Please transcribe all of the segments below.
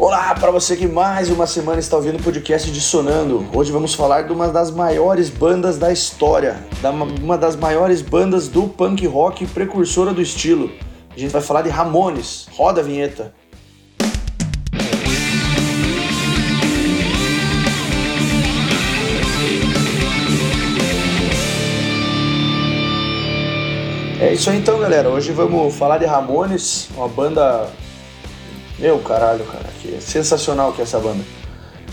Olá para você que mais uma semana está ouvindo o podcast Dissonando. Hoje vamos falar de uma das maiores bandas da história, da uma das maiores bandas do punk rock precursora do estilo. A gente vai falar de Ramones. Roda a vinheta. É isso aí então, galera. Hoje vamos falar de Ramones, uma banda. Meu caralho, cara, que é sensacional que é essa banda.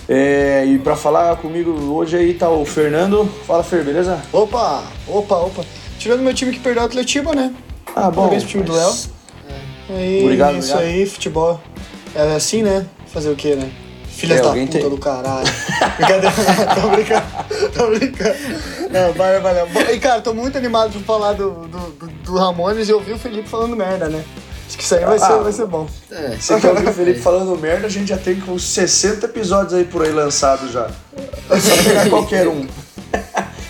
É, e para falar comigo hoje aí tá o Fernando. Fala, Fer, beleza? Opa, opa, opa. Tirando meu time que perdeu a Atletiba, né? Ah, bom. Parabéns pro time do Léo. É. Obrigado, isso obrigado. aí, futebol. É assim, né? Fazer o quê, né? Filha É, da puta tem- do caralho. Brincadeira, tô brincando, tô brincando. Não, vai. Bom, E cara, tô muito animado pra falar do, do, do, do Ramones e ouvir o Felipe falando merda, né? Acho que isso aí vai, Ah. ser, vai ser bom. É, Você quer ouvir o Felipe falando merda, a gente já tem uns 60 episódios aí por aí lançados já. É só pegar qualquer um.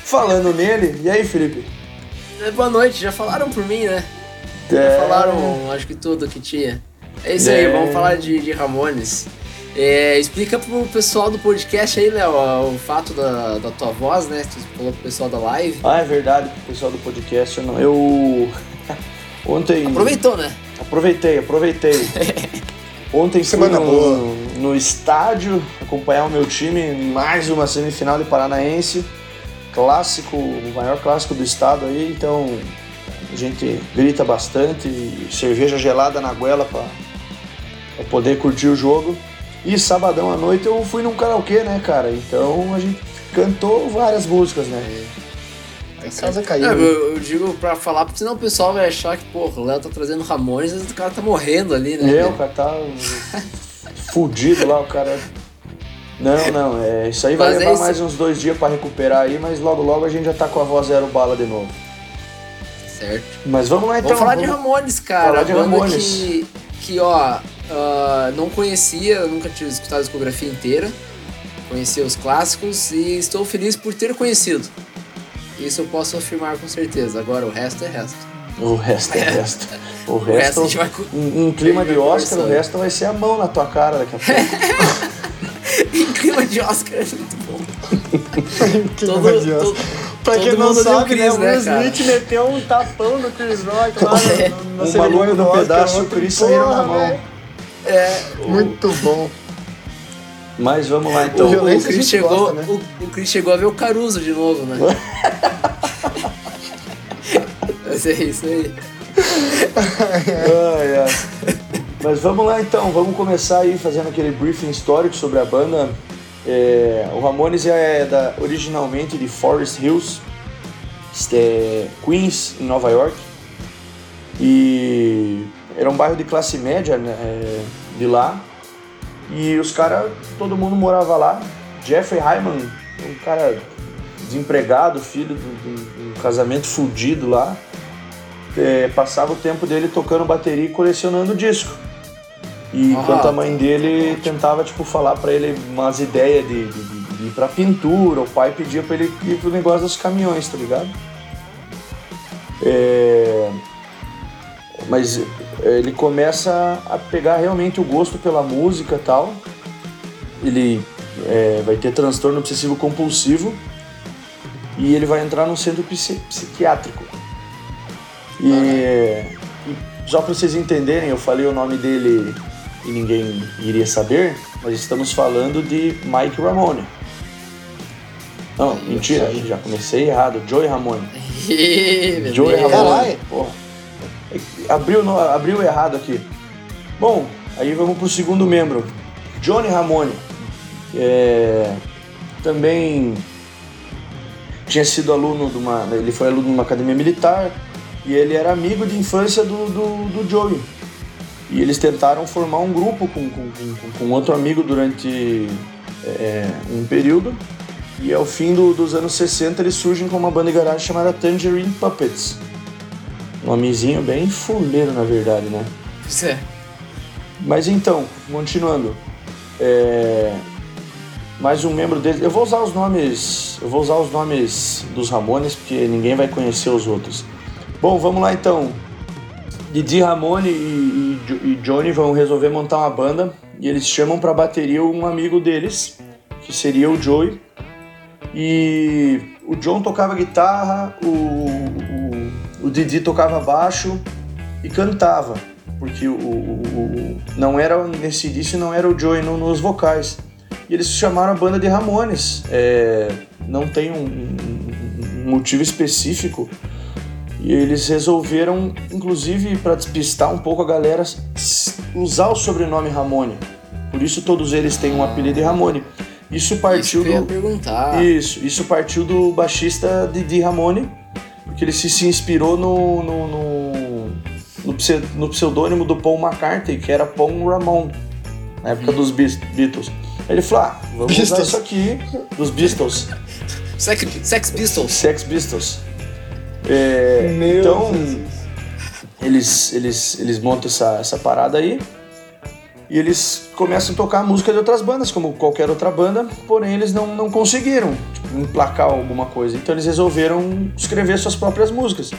Falando nele, e aí, Felipe? É, Boa noite, já falaram por mim, né? É, Já falaram, acho que tudo que tinha. É isso É. aí, vamos falar de, de Ramones. É, explica pro pessoal do podcast aí, Léo, o fato da, da tua voz, né? Tu falou pro pessoal da live. Ah, é verdade, pessoal do podcast, eu não. Eu. Ontem. Aproveitou, né? Aproveitei, aproveitei. Ontem fui Semana no, boa. no estádio acompanhar o meu time em mais uma semifinal de Paranaense. Clássico, o maior clássico do estado aí, então a gente grita bastante, cerveja gelada na goela para poder curtir o jogo. E sabadão à noite eu fui num karaokê, né, cara? Então a gente cantou várias músicas, né? A casa caiu. É, eu, eu digo pra falar, porque senão o pessoal vai achar que, pô, o Léo tá trazendo Ramones, mas o cara tá morrendo ali, né? É, o cara tá fudido lá, o cara. Não, não, é, isso aí vai Mas é levar isso. mais uns dois dias pra recuperar aí, mas logo logo a gente já tá com a voz zero bala de novo. Certo. Mas vamos lá então. Vamos falar de vamos- Ramones, cara. falar de Ramones. Que, que, ó, ah, não conhecia, nunca tinha escutado a discografia inteira. Conheci os clássicos e estou feliz por ter conhecido. Isso eu posso afirmar com certeza. Agora o resto é resto. O resto é resto. O resto resto, a gente vai em, em clima de Oscar, o resto vai ser a mão na tua cara daqui a pouco. em clima de Oscar é muito bom. Que todo- maravilhoso. todo- pra todo quem não mundo deu sabe, Chris, né, o né, Will cara? Smith meteu um tapão no Chris Rock lá É. no, no, na Um cerimônia do Oscar pedaço e o ontem. Chris saíram na mão. É, o, Muito bom. Mas vamos lá o, então. o a Chris chegou, gosta, né? o, o Chris chegou a ver o Caruso de novo, né? Mas é isso aí. Ai, ai. Mas vamos lá então, vamos começar aí fazendo aquele briefing histórico sobre a banda. É, o Ramones é da, originalmente de Forest Hills, é, Queens, em Nova York. E era um bairro de classe média né, é, de lá. E os caras, todo mundo morava lá. Jeffrey Hyman, um cara desempregado, filho de de um casamento fudido lá é, passava o tempo dele tocando bateria e colecionando disco. E Ah, enquanto a mãe dele tentava, tipo, falar pra ele umas ideias de, de, de- ir pra pintura, o pai pedia pra ele ir pro negócio dos caminhões, tá ligado? É, Mas ele começa a pegar realmente o gosto pela música e tal. Ele é, vai ter transtorno obsessivo compulsivo e ele vai entrar num centro psi- psiquiátrico. E, e só para vocês entenderem, eu falei o nome dele e ninguém iria saber, mas estamos falando de Mike Ramone. Não, mentira, já comecei errado. Joey Ramone. Joey. Ramone. Porra. Abriu, no- abriu errado aqui. Bom, aí vamos pro segundo membro. Johnny Ramone. É, também tinha sido aluno de uma. Ele foi aluno de uma academia militar e ele era amigo de infância do, do, do Joey. E eles tentaram formar um grupo com, com, com, com outro amigo durante é, um período. E ao fim do- dos anos 60 eles surgem com uma banda de garagem chamada Tangerine Puppets. Nomezinho bem fuleiro, na verdade, né? Isso é. Mas então, continuando. É, mais um membro deles. Eu vou usar os nomes. Eu vou usar os nomes dos Ramones, porque ninguém vai conhecer os outros. Bom, vamos lá então. Didi Ramone e, e e Johnny vão resolver montar uma banda. e eles chamam para bateria um amigo deles, que seria o Joey. E o John tocava guitarra, o, o, o Didi tocava baixo e cantava, porque o, o, não era nesse início não era o Joey no, nos vocais. E eles chamaram a banda de Ramones. É, não tem um, um motivo específico. E eles resolveram, inclusive para despistar um pouco a galera, usar o sobrenome Ramone. Por isso todos eles têm um apelido de Ramone. Isso partiu isso do. perguntar. Isso, isso partiu do baixista Didi Ramone, porque ele se, se inspirou no, no, no, no, no pseudônimo do Paul McCartney, que era Paul Ramon, na época hum. dos Beatles. Ele falou: ah, vamos Beatles. usar isso aqui, dos Beatles. Sex, Sex Pistols. Sex Pistols. É, então, eles, eles, eles montam essa, essa parada aí e eles começam a tocar música de outras bandas, como qualquer outra banda, porém eles não, não conseguiram tipo, emplacar alguma coisa. Então eles resolveram escrever suas próprias músicas.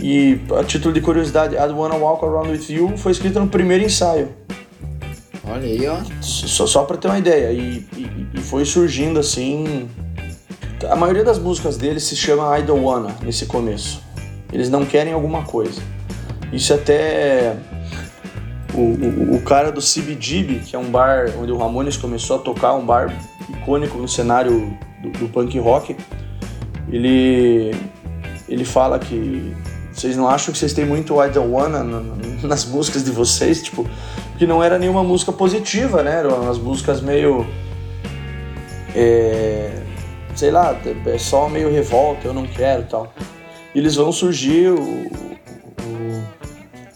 E a título de curiosidade, I Wanna Walk Around With You foi escrita no primeiro ensaio. Olha aí, ó. Só, só pra ter uma ideia. E, e, e foi surgindo assim a maioria das músicas deles se chama I Don't Wanna nesse começo. Eles não querem alguma coisa. Isso até o, o, o cara do CBGB, que é um bar onde o Ramones começou a tocar, um bar icônico no cenário do, do punk rock, ele, ele fala que vocês não acham que vocês têm muito I Don't Wanna nas músicas de vocês, tipo, que não era nenhuma música positiva, né? Eram umas músicas meio. É, sei lá, é só meio revolta, eu não quero tal. E eles vão surgir o, o,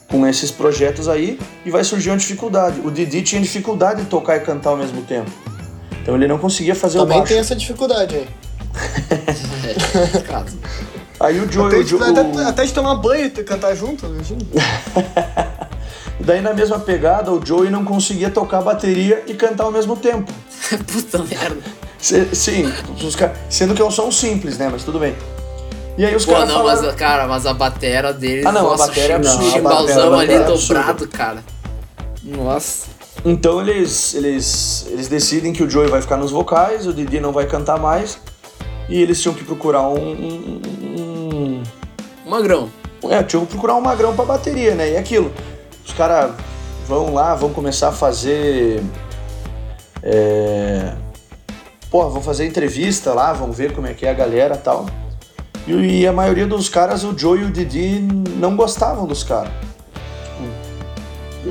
com esses projetos aí e vai surgir uma dificuldade. O Didi tinha dificuldade de tocar e cantar ao mesmo tempo. Então ele não conseguia fazer Também o baixo. tem essa dificuldade aí. aí o Joe... Até, o Joe, até, até de tomar banho e cantar junto, imagina. Daí na mesma pegada, o Joey não conseguia tocar bateria e cantar ao mesmo tempo. Puta merda. Sim, sendo que é um som simples, né? Mas tudo bem. E aí os caras. não, falaram... mas, cara, mas a batera dele. Ah, não, nossa, a bateria é absurda. Chimbalzão ali é dobrado, cara. Nossa. Então eles, eles, eles decidem que o Joey vai ficar nos vocais, o Didi não vai cantar mais. E eles tinham que procurar um. um, um... Magrão. É, tinham que procurar um magrão pra bateria, né? E aquilo. Os caras vão lá, vão começar a fazer. É pô, vão fazer entrevista lá, vão ver como é que é a galera tal. E, e a maioria dos caras, o Joe e o Didi, não gostavam dos caras.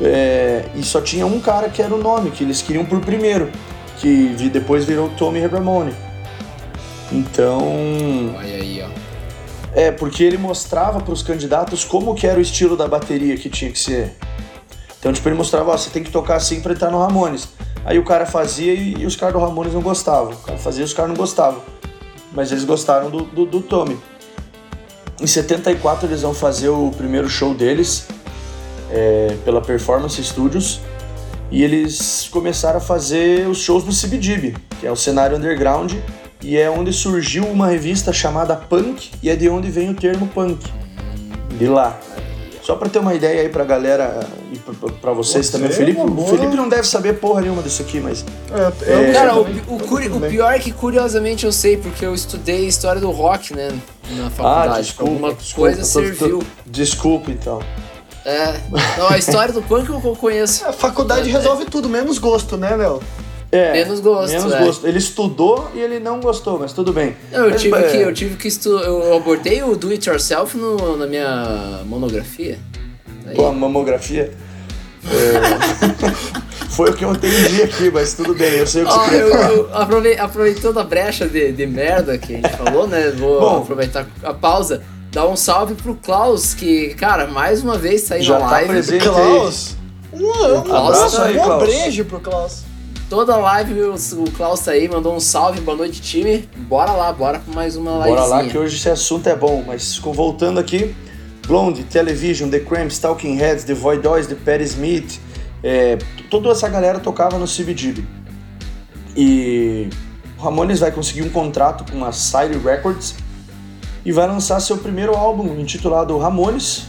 É, e só tinha um cara que era o nome, que eles queriam por primeiro, que depois virou Tommy Ramone. Então. Olha aí, ó. É, porque ele mostrava para os candidatos como que era o estilo da bateria que tinha que ser. Então, tipo, ele mostrava, ó, você tem que tocar assim para entrar no Ramones. Aí o cara fazia e, e os caras do Ramones não gostavam. O cara fazia e os caras não gostavam. Mas eles gostaram do, do, do Tommy. Em 74 eles vão fazer o primeiro show deles é, pela Performance Studios e eles começaram a fazer os shows do CBGB, que é o cenário underground e é onde surgiu uma revista chamada Punk e é de onde vem o termo punk. De lá. Só para ter uma ideia aí pra galera e pra, vocês Você também. O Felipe, o Felipe não deve saber porra nenhuma disso aqui, mas. É, é, cara, o, o, curi, o, pior é que curiosamente eu sei, porque eu estudei história do rock, né? Na faculdade. Ah, desculpa, Alguma desculpa, coisa serviu. desculpa então. É. Não, a história do punk eu conheço. A faculdade é, resolve tudo, menos gosto, né, Léo? É, menos gosto. Menos é. gosto. Ele estudou e ele não gostou, mas tudo bem. Não, eu, mas, tive é... que, eu tive que estudar. Eu abordei o do it yourself no, na minha monografia. Aí. Pô, a mamografia? É... Foi o que eu entendi aqui, mas tudo bem, eu sei o que oh, você queria falar. Eu, aproveitando a brecha de, de merda que a gente falou, né? Vou Bom, aproveitar a pausa. Dar um salve pro Klaus, que, cara, mais uma vez tá aí já na tá live. Presente Klaus! Um, um Klaus tá, aí, Klaus. Um beijo pro Klaus. Toda live o, o Klaus tá aí, mandou um salve, boa noite, time. Bora lá, bora pra mais uma live. Bora lá, que hoje esse assunto é bom, mas voltando aqui, Blonde, Television, The Cramps, Talking Heads, The Void Boys, The Perry Smith, é, toda essa galera tocava no CBGB. E o Ramones vai conseguir um contrato com a Side Records e vai lançar seu primeiro álbum intitulado Ramones,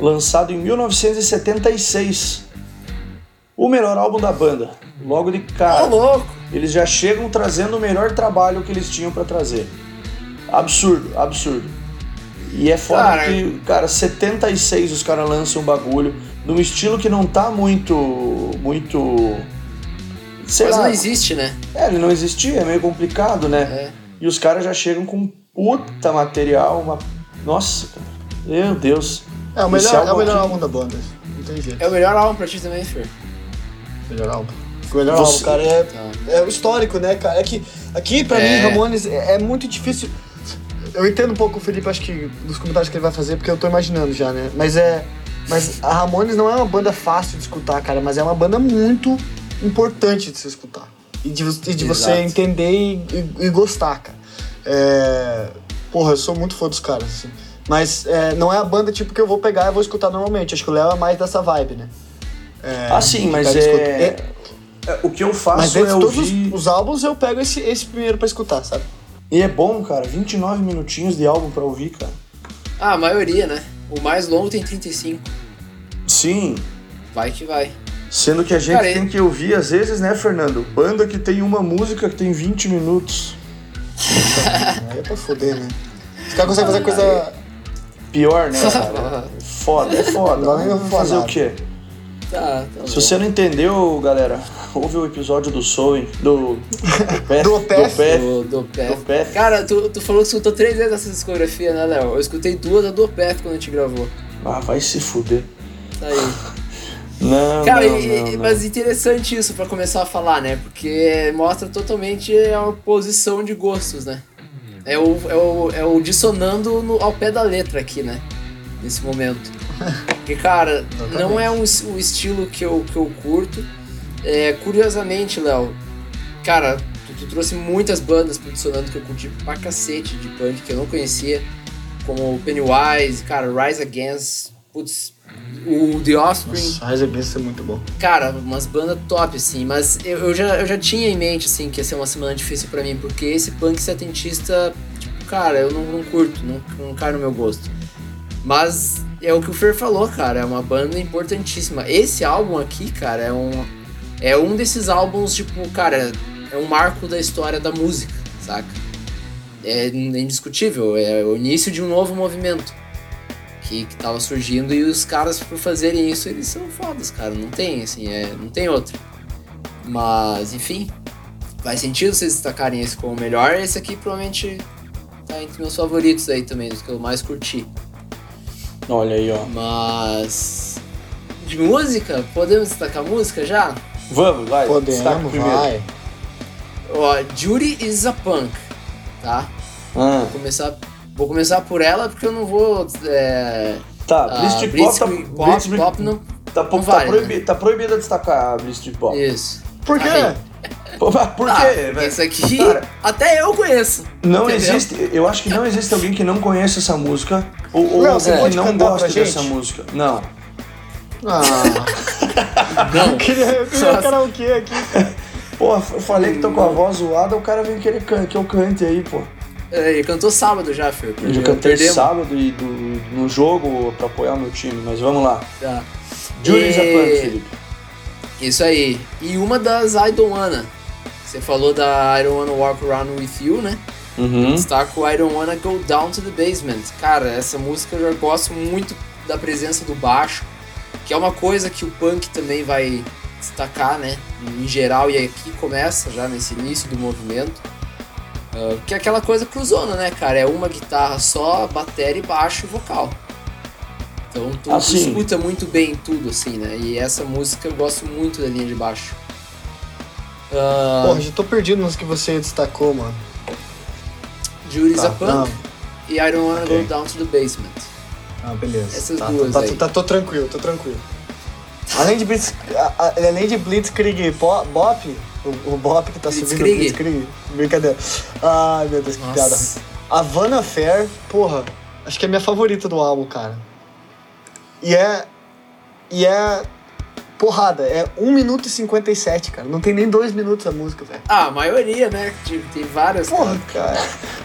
lançado em 1976. O melhor álbum da banda. Logo de cara, louco! eles já chegam trazendo o melhor trabalho que eles tinham pra trazer. Absurdo, absurdo. E é foda Cara, que, cara, 76 os caras lançam um bagulho num estilo que não tá muito. muito. Sei Mas lá. não existe, né? É, ele não existia, é meio complicado, né? É. E os caras já chegam com puta material, uma. Nossa, cara. Meu Deus. É o melhor, é o álbum melhor aqui- álbum da banda. Não tem jeito. É o melhor álbum pra ti também, Fer. Melhor álbum. O melhor álbum, cara, é, é o histórico, né, cara? É que aqui, pra É. mim, Ramones é, é muito difícil. Eu entendo um pouco o Felipe, acho que, dos comentários que ele vai fazer, porque eu tô imaginando já, né? Mas é. Mas a Ramones não é uma banda fácil de escutar, cara, mas é uma banda muito importante de se escutar. E de, e de você entender e, e- e gostar, cara. É, Porra, eu sou muito fã dos caras, assim. Mas é, não é a banda tipo que eu vou pegar e vou escutar normalmente. Acho que o Léo é mais dessa vibe, né? É, Ah, sim, mas escuta. é... é- O que eu Mas faço dentre é todos ouvir. os, os álbuns, eu pego esse, esse primeiro pra escutar, sabe? E é bom, cara. 29 minutinhos de álbum pra ouvir, cara. Ah, a maioria, né? O mais longo tem 35. Sim. Vai que vai. Sendo que a gente tem que ouvir, às vezes, né, Fernando? Banda que tem uma música que tem 20 minutos. Aí é pra foder, né? Os caras conseguem fazer coisa. Pior, né, cara? Foda, é foda. Não, vou Fazer falar. o quê? Tá, tá Se bom. você não entendeu, galera, ouve o episódio do Soul, do... Do. Opeth. Do, Opeth. Cara, tu, tu falou que escutou três vezes essa discografia, né, Léo? Eu escutei duas da do Opeth quando a gente gravou. Ah, vai se fuder. Tá aí. Não, Cara, não, e- não, não. mas interessante isso pra começar a falar, né? Porque mostra totalmente a oposição de gostos, né? É o, é o, é o dissonando no- ao pé da letra aqui, né? Nesse momento. Porque, cara, não é um, o estilo que eu, que eu curto. É, curiosamente, Léo, cara, tu, tu trouxe muitas bandas pro dissonando que eu curti pra cacete de punk que eu não conhecia. Como Pennywise, cara, Rise Against, putz, o The Offspring. Nossa, Rise Against é muito bom. Cara, umas bandas top, assim, mas eu, eu já, eu já tinha em mente, assim, que ia ser uma semana difícil pra mim, porque esse punk setentista, tipo, cara, eu não, não curto, não, não cai no meu gosto. Mas é o que o Fer falou, cara, é uma banda importantíssima. Esse álbum aqui, cara, é um, é um desses álbuns, tipo, cara, é um marco da história da música, saca? É indiscutível, é o início de um novo movimento que, que tava surgindo e os caras por fazerem isso eles são fodas, cara. Não tem, assim, é, não tem outro. Mas, enfim, faz sentido vocês destacarem esse como o melhor. Esse aqui provavelmente tá entre meus favoritos aí também, dos que eu mais curti. Olha aí, ó. Mas. De música? Podemos destacar música já? Vamos, vai. destaca Podemos, primeiro. vai. Ó, Judy is a Punk, tá? Ah, Vou começar, vou começar por ela porque eu não vou. É, tá, a Blitzkrieg Pop tá, Pop, Blitzkrieg Pop não. tá, não tá, vale, tá proibido de destacar a Blitzkrieg Pop. Isso. Por quê? Aí. Por Ah, quê, velho? Isso aqui Cara, até eu conheço. Não Entendeu? existe, eu acho que não existe alguém que não conheça essa música ou, ou Léo, você pode não cantar gosta pra dessa música. Não. Ah, Não. eu queria, eu queria Só- karaokê aqui, cara. Pô, eu falei que tô com a voz zoada, o cara vem querer can- que eu cante aí, pô. É, Ele cantou sábado já, Fer. Eu já cantei perdemos. sábado e do, no jogo pra apoiar o meu time, mas vamos lá. Tá. Julius E- Punk, Felipe. Isso aí. E uma das I Don't Wanna. Você falou da I Don't Wanna Walk Around With You, né? Uhum. Destaco o I Don't Wanna Go Down to the Basement. Cara, essa música eu já gosto muito da presença do baixo, que é uma coisa que o punk também vai destacar, né? Em geral, e aqui começa já nesse início do movimento. Ah, que é aquela coisa cruzona, né, cara? É uma guitarra só, bateria, baixo e vocal. Então tu, Assim. escuta muito bem tudo, assim, né? E essa música eu gosto muito da linha de baixo. Ah, Porra, já tô perdido nos que você destacou, mano. Judy's Tá, a Punk não. e I Don't Wanna Ok. Go Down to the Basement. Ah, beleza. Essas tá, duas tá, aí. Tá, tô tranquilo, tô tranquilo. Além de, Blitz, a- a- além de Blitzkrieg po- Bop, o, o Bop que tá subindo o Blitzkrieg. Blitzkrieg, brincadeira. Ai, meu Deus, que piada. A Vanna Fair, porra, acho que é a minha favorita do álbum, cara. E é. E é. Porrada, é 1 minuto e 57, cara. Não tem nem 2 minutos a música, velho. Ah, a maioria, né? Tipo, tem várias. Porra, cara.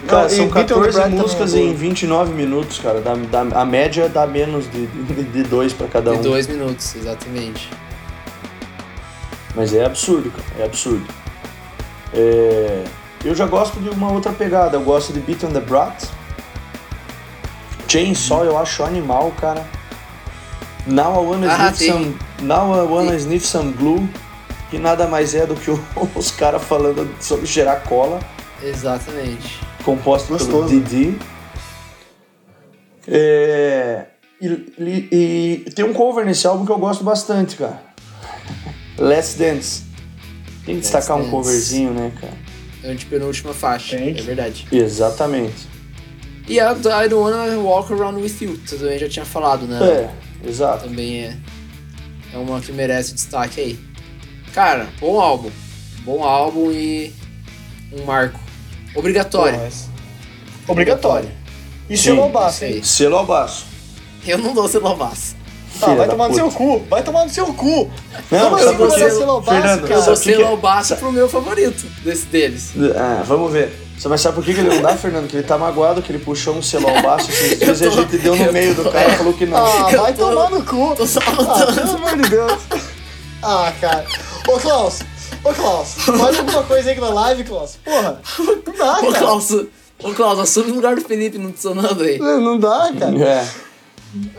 Cara, Não, são e on the 14 Bright também músicas é em 29 minutos, cara. Dá, dá- a média dá menos de, de, de dois pra cada De um. dois minutos, exatamente. Mas é absurdo, cara. É absurdo. É, Eu já gosto de uma outra pegada. Eu gosto de Beat on the Brat. Chainsaw eu acho animal, cara. Now I wanna Ah, sniff some. Now I wanna sniff some glue. Que nada mais é do que os caras falando sobre cheirar cola. Exatamente. composto pelo Gostoso. Didi. É, e, e- e tem um cover nesse álbum que eu gosto bastante, cara. Let's Dance. Tem que Let's destacar um coverzinho, né, cara? Antepenúltima faixa. Tem. É verdade. Exatamente. E a I Don't Wanna Walk Around With You, também já tinha falado, né? É, exato. Também é, é uma que merece destaque aí. Cara, bom álbum. Bom álbum e um marco. Obrigatório. Mas- Obrigatório. E Sim, selo ao baço, isso aí. hein? Selo ao baço. Eu não dou celobaço. Ah, Filha vai tomar no puta. seu cu. Vai tomar no seu cu. Não, Como assim por vai dar selo ao baço, Fernando, cara? Eu dou quê? celobaço pro meu favorito desse deles. Ah, vamos ver. Você vai saber por que que ele não dá, Fernando? Que ele tá magoado, que ele puxou um selo ao baço esses dias e a tô- gente deu no meio tô- do cara e é. falou que não. Ah, Eu vai tô- tomar no cu. Tô só Ah, pelo amor de Deus. Ah, cara. Ô, Klaus. Ô, Klaus. Faz alguma coisa aí na live, Klaus. Porra. Não dá, Ô, cara. Klaus, ô, Klaus, assume o lugar do Felipe não sonando aí. Não dá, cara. É.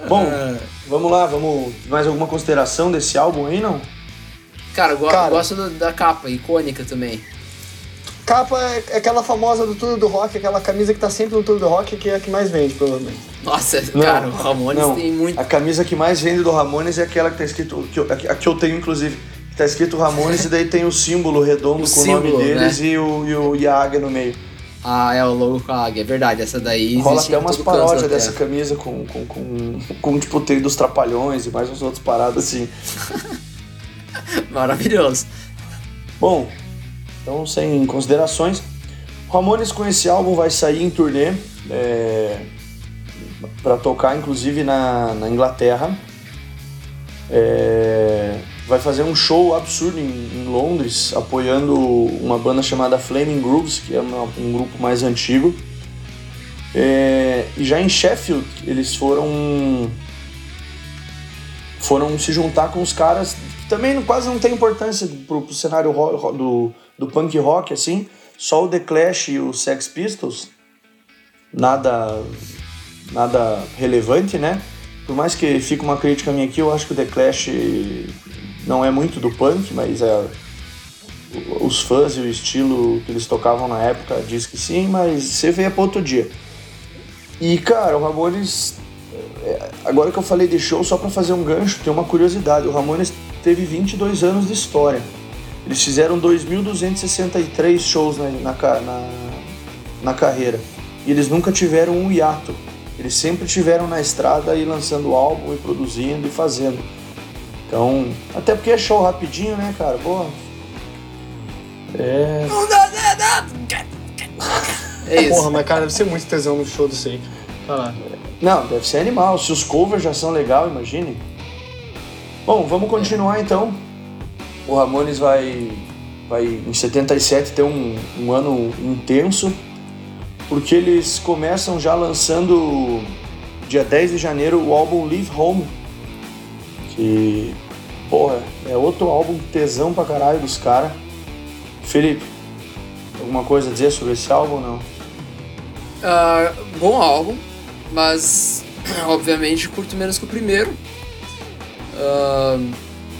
Bom, Ah. vamos lá, vamos. Mais alguma consideração desse álbum aí, não? Cara, eu go- Cara. gosto da, da capa, icônica também. Capa é aquela famosa do Tour do Rock, aquela camisa que tá sempre no Tour do Rock, que é a que mais vende, provavelmente. Nossa, Não, cara, o Ramones não. tem muito. A camisa que mais vende do Ramones é aquela que tá escrito. Que eu, a que eu tenho, inclusive. Que tá escrito Ramones e daí tem o símbolo redondo O com o nome símbolo, deles né? e, o, e, o, e a águia no meio. Ah, é o logo com a águia, é verdade. Essa daí Rola até umas paródias dessa Terra. camisa com, com, com, com, tipo, tem dos Trapalhões e mais uns outros paradas assim. Maravilhoso. Bom, então sem considerações. Ramones com esse álbum vai sair em turnê é, para tocar inclusive na, na Inglaterra. É, vai fazer um show absurdo em, em Londres, apoiando uma banda chamada Flaming Grooves, que é uma- um grupo mais antigo. É, e já em Sheffield eles foram foram se juntar com os caras que também quase não tem importância pro, pro cenário do, do punk rock assim. Só o The Clash e o Sex Pistols nada nada relevante né? Por mais que fique uma crítica minha aqui eu acho que o The Clash não é muito do punk mas é os fãs e o estilo que eles tocavam na época diz que sim mas você vê para outro dia. E cara o Ramones Agora que eu falei de show, só pra fazer um gancho, tem uma curiosidade. O Ramones teve 22 anos de história. Eles fizeram 2.263 shows na, na, na, na carreira. E eles nunca tiveram um hiato. Eles sempre tiveram na estrada e lançando álbum e produzindo e fazendo. Então, até porque é show rapidinho, né, cara? Pô. É. É isso. Porra, mas cara, deve ser muito tesão no show disso aí. Caralho. Não, deve ser animal. Se os covers já são legal, imagine. Bom, vamos continuar então. O Ramones vai, vai em 77 ter um, um ano intenso, porque eles começam já lançando dia 10 de janeiro o álbum Live Home, que, porra, é outro álbum tesão pra caralho dos caras. Felipe, alguma coisa a dizer sobre esse álbum ou não? Ah, bom álbum, mas obviamente curto menos que o primeiro. Ah,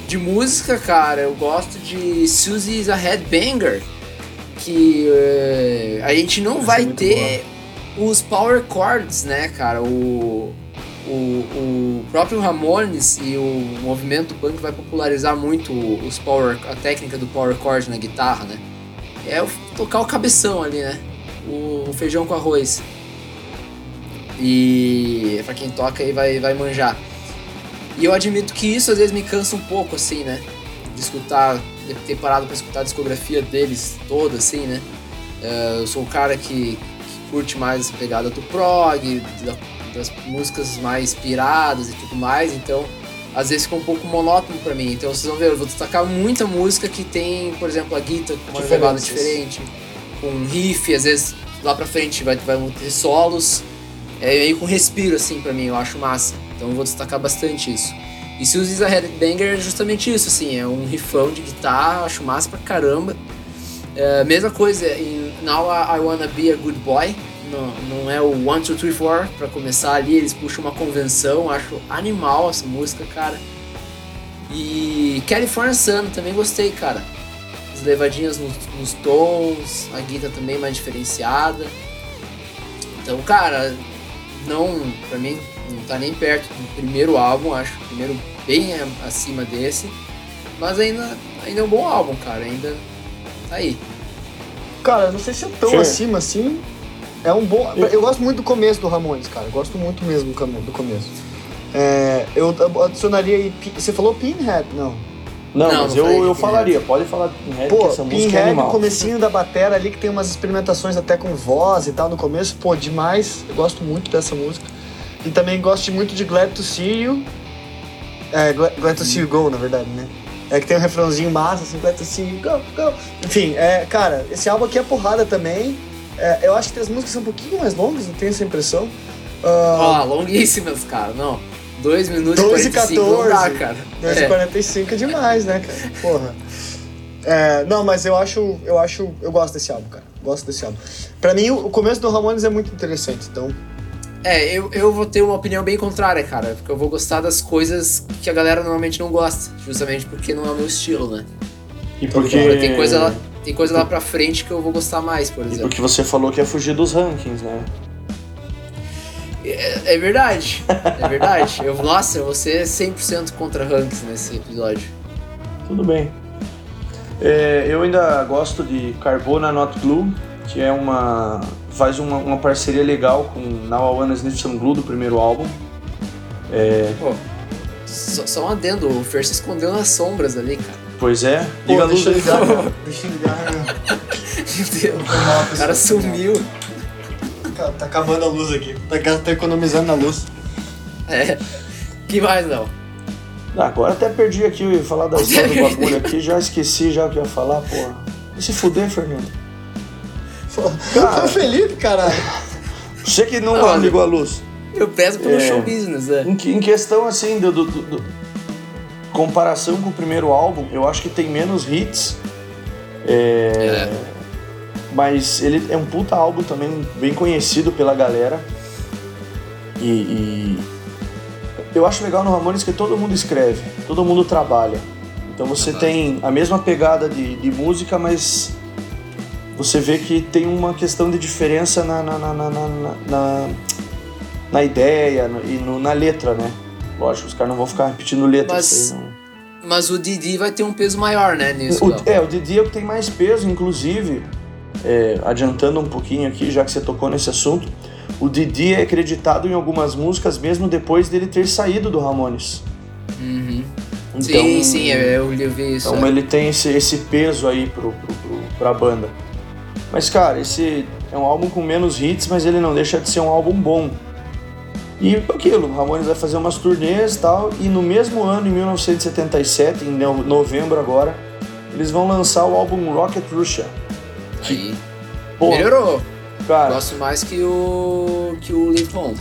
de música, cara, eu gosto de Susie's a Headbanger, que eh, a gente não Essa é vai muito ter os power chords, né, cara? O, o, o próprio Ramones e o movimento punk vai popularizar muito os power, a técnica do power chord na guitarra, né? É tocar o cabeção ali, né? O, o feijão com arroz. E pra quem toca aí vai, vai manjar. E eu admito que isso às vezes me cansa um pouco, assim, né? De escutar, de ter parado pra escutar a discografia deles toda, assim, né? Eh, eu sou o cara que, que curte mais essa pegada do prog, da- das músicas mais piradas e tudo mais, então às vezes fica um pouco monótono pra mim. Então vocês vão ver, eu vou destacar muita música que tem, por exemplo, a guitarra com uma Diferenças. diferente, com um riff, às vezes lá pra frente vai, vai ter solos. É meio com respiro, assim, pra mim, eu acho massa. Então eu vou destacar bastante isso. E Susie's a Headbanger é justamente isso, assim, é um rifão de guitarra, acho massa pra caramba. É, mesma coisa em Now I Wanna Be a Good Boy, não, não é o 1, 2, 3, 4 pra começar ali, eles puxam uma convenção, acho animal essa música, cara. E California Sun também gostei, cara. As levadinhas nos, nos tons, a guitarra também mais diferenciada. Então, cara, não, pra mim, não tá nem perto do primeiro álbum, acho. O primeiro bem acima desse. Mas ainda, ainda é um bom álbum, cara. Ainda tá aí. Cara, não sei se é tão Sure. acima assim. É um bom. Eu gosto muito do começo do Ramones, cara. Eu gosto muito mesmo do come- do começo. É, eu adicionaria aí. Você falou Pinhead? Não. Não, Não, mas não eu, eu Pinhead. falaria, pode falar de Pinhead, Pô, essa música é animal. comecinho da batera ali, que tem umas experimentações até com voz e tal no começo. Pô, demais. Eu gosto muito dessa música. E também gosto muito de Glad to See You. É, Glad, Glad to See You Go, na verdade, né? É que tem um refrãozinho massa, assim, Glad to See You Go, Go. Enfim, é, cara, esse álbum aqui é porrada também. É, eu acho que as músicas são um pouquinho mais longas, não tenho essa impressão. Ó, Ah, longuíssimas, cara. Não. 2 minutos 2 e e 45 não dá, 14. cara. 2 É. e 45 é demais, né, cara? Porra. É, não, mas eu acho, eu acho, eu gosto desse álbum, cara. Gosto desse álbum. Pra mim, o começo do Ramones é muito interessante, então. É, eu, eu vou ter uma opinião bem contrária, cara. Porque eu vou gostar das coisas que a galera normalmente não gosta. Justamente porque não é o meu estilo, né? E porque, Agora, Tem coisa, lá, tem coisa lá pra frente que eu vou gostar mais, por e exemplo. porque você falou que ia fugir dos rankings, né? É, é verdade. É verdade. Eu, nossa, eu vou ser 100% contra ranks nesse episódio. Tudo bem. É, eu ainda gosto de Carbona Not Glue, que é uma. faz uma, uma parceria legal com Now I Wanna Sniff Some Glue do primeiro álbum. Pô, só, só um adendo. O Fer se escondeu nas sombras ali, cara. Pois é, Pô, liga a luz deixa eu ligar. Deixa eu ligar. Meu Deus. O cara sumiu. Cara, tá acabando a luz aqui. Tá, tá economizando a luz. É. Que mais não? Ah, agora até perdi aqui, eu ia falar da história do bagulho aqui, já esqueci já o que eu ia falar, porra. Vai se fuder, Fernando. Cara. o Felipe, caralho. Você que não, Não, ligou a luz. Eu peço pelo É. show business, né? Em, em questão assim do, do- do- comparação com o primeiro álbum, eu acho que tem menos hits. É, Mas ele é um puta álbum também bem conhecido pela galera. E, e eu acho legal no Ramones que todo mundo escreve, todo mundo trabalha. Então você Aham. tem a mesma pegada de, de música, mas você vê que tem uma questão de diferença na, na, na, na, na- ideia e no- na letra, né? Lógico, os caras não vão ficar repetindo letras. Mas- aí Mas o Didi vai ter um peso maior, né, nisso. o, é, o Didi é o que tem mais peso, inclusive, é, adiantando um pouquinho aqui, já que você tocou nesse assunto, o Didi é acreditado em algumas músicas mesmo depois dele ter saído do Ramones. Uhum. Então, sim, sim, eu, eu eu vi isso. Então é. ele tem esse, esse peso aí pro, pro, pro, pra banda. Mas, cara, esse é um álbum com menos hits, mas ele não deixa de ser um álbum bom. E aquilo, o Ramones vai fazer umas turnês e tal, e no mesmo ano, em 1977, em no- novembro agora, eles vão lançar o álbum Rocket Russia. Aí. Porra, Melhorou. cara, Gosto mais que o. que o Home.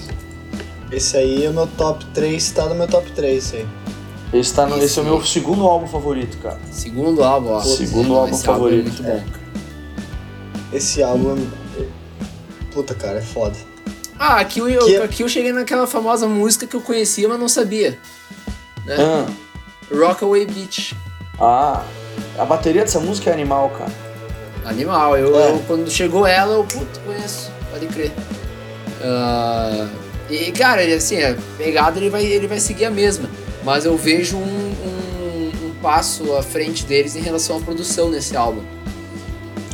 Esse aí é o meu top 3, tá no meu top 3, esse aí. esse, tá no- esse é o Esse- meu segundo álbum favorito, cara. Segundo álbum, ó. Segundo álbum esse favorito. é muito bom. cara. Esse álbum. Puta, cara, é foda. Ah, aqui eu, Que é- aqui eu cheguei naquela famosa música que eu conhecia, mas não sabia. Né? Ah, Rockaway Beach. ah, a bateria dessa música é animal, cara. Animal. Eu, É. eu- quando chegou ela, eu puto, conheço. Pode crer. Ah, e, cara, ele, assim, a pegada ele vai, ele vai seguir a mesma. Mas eu vejo um, um- um passo à frente deles em relação à produção nesse álbum.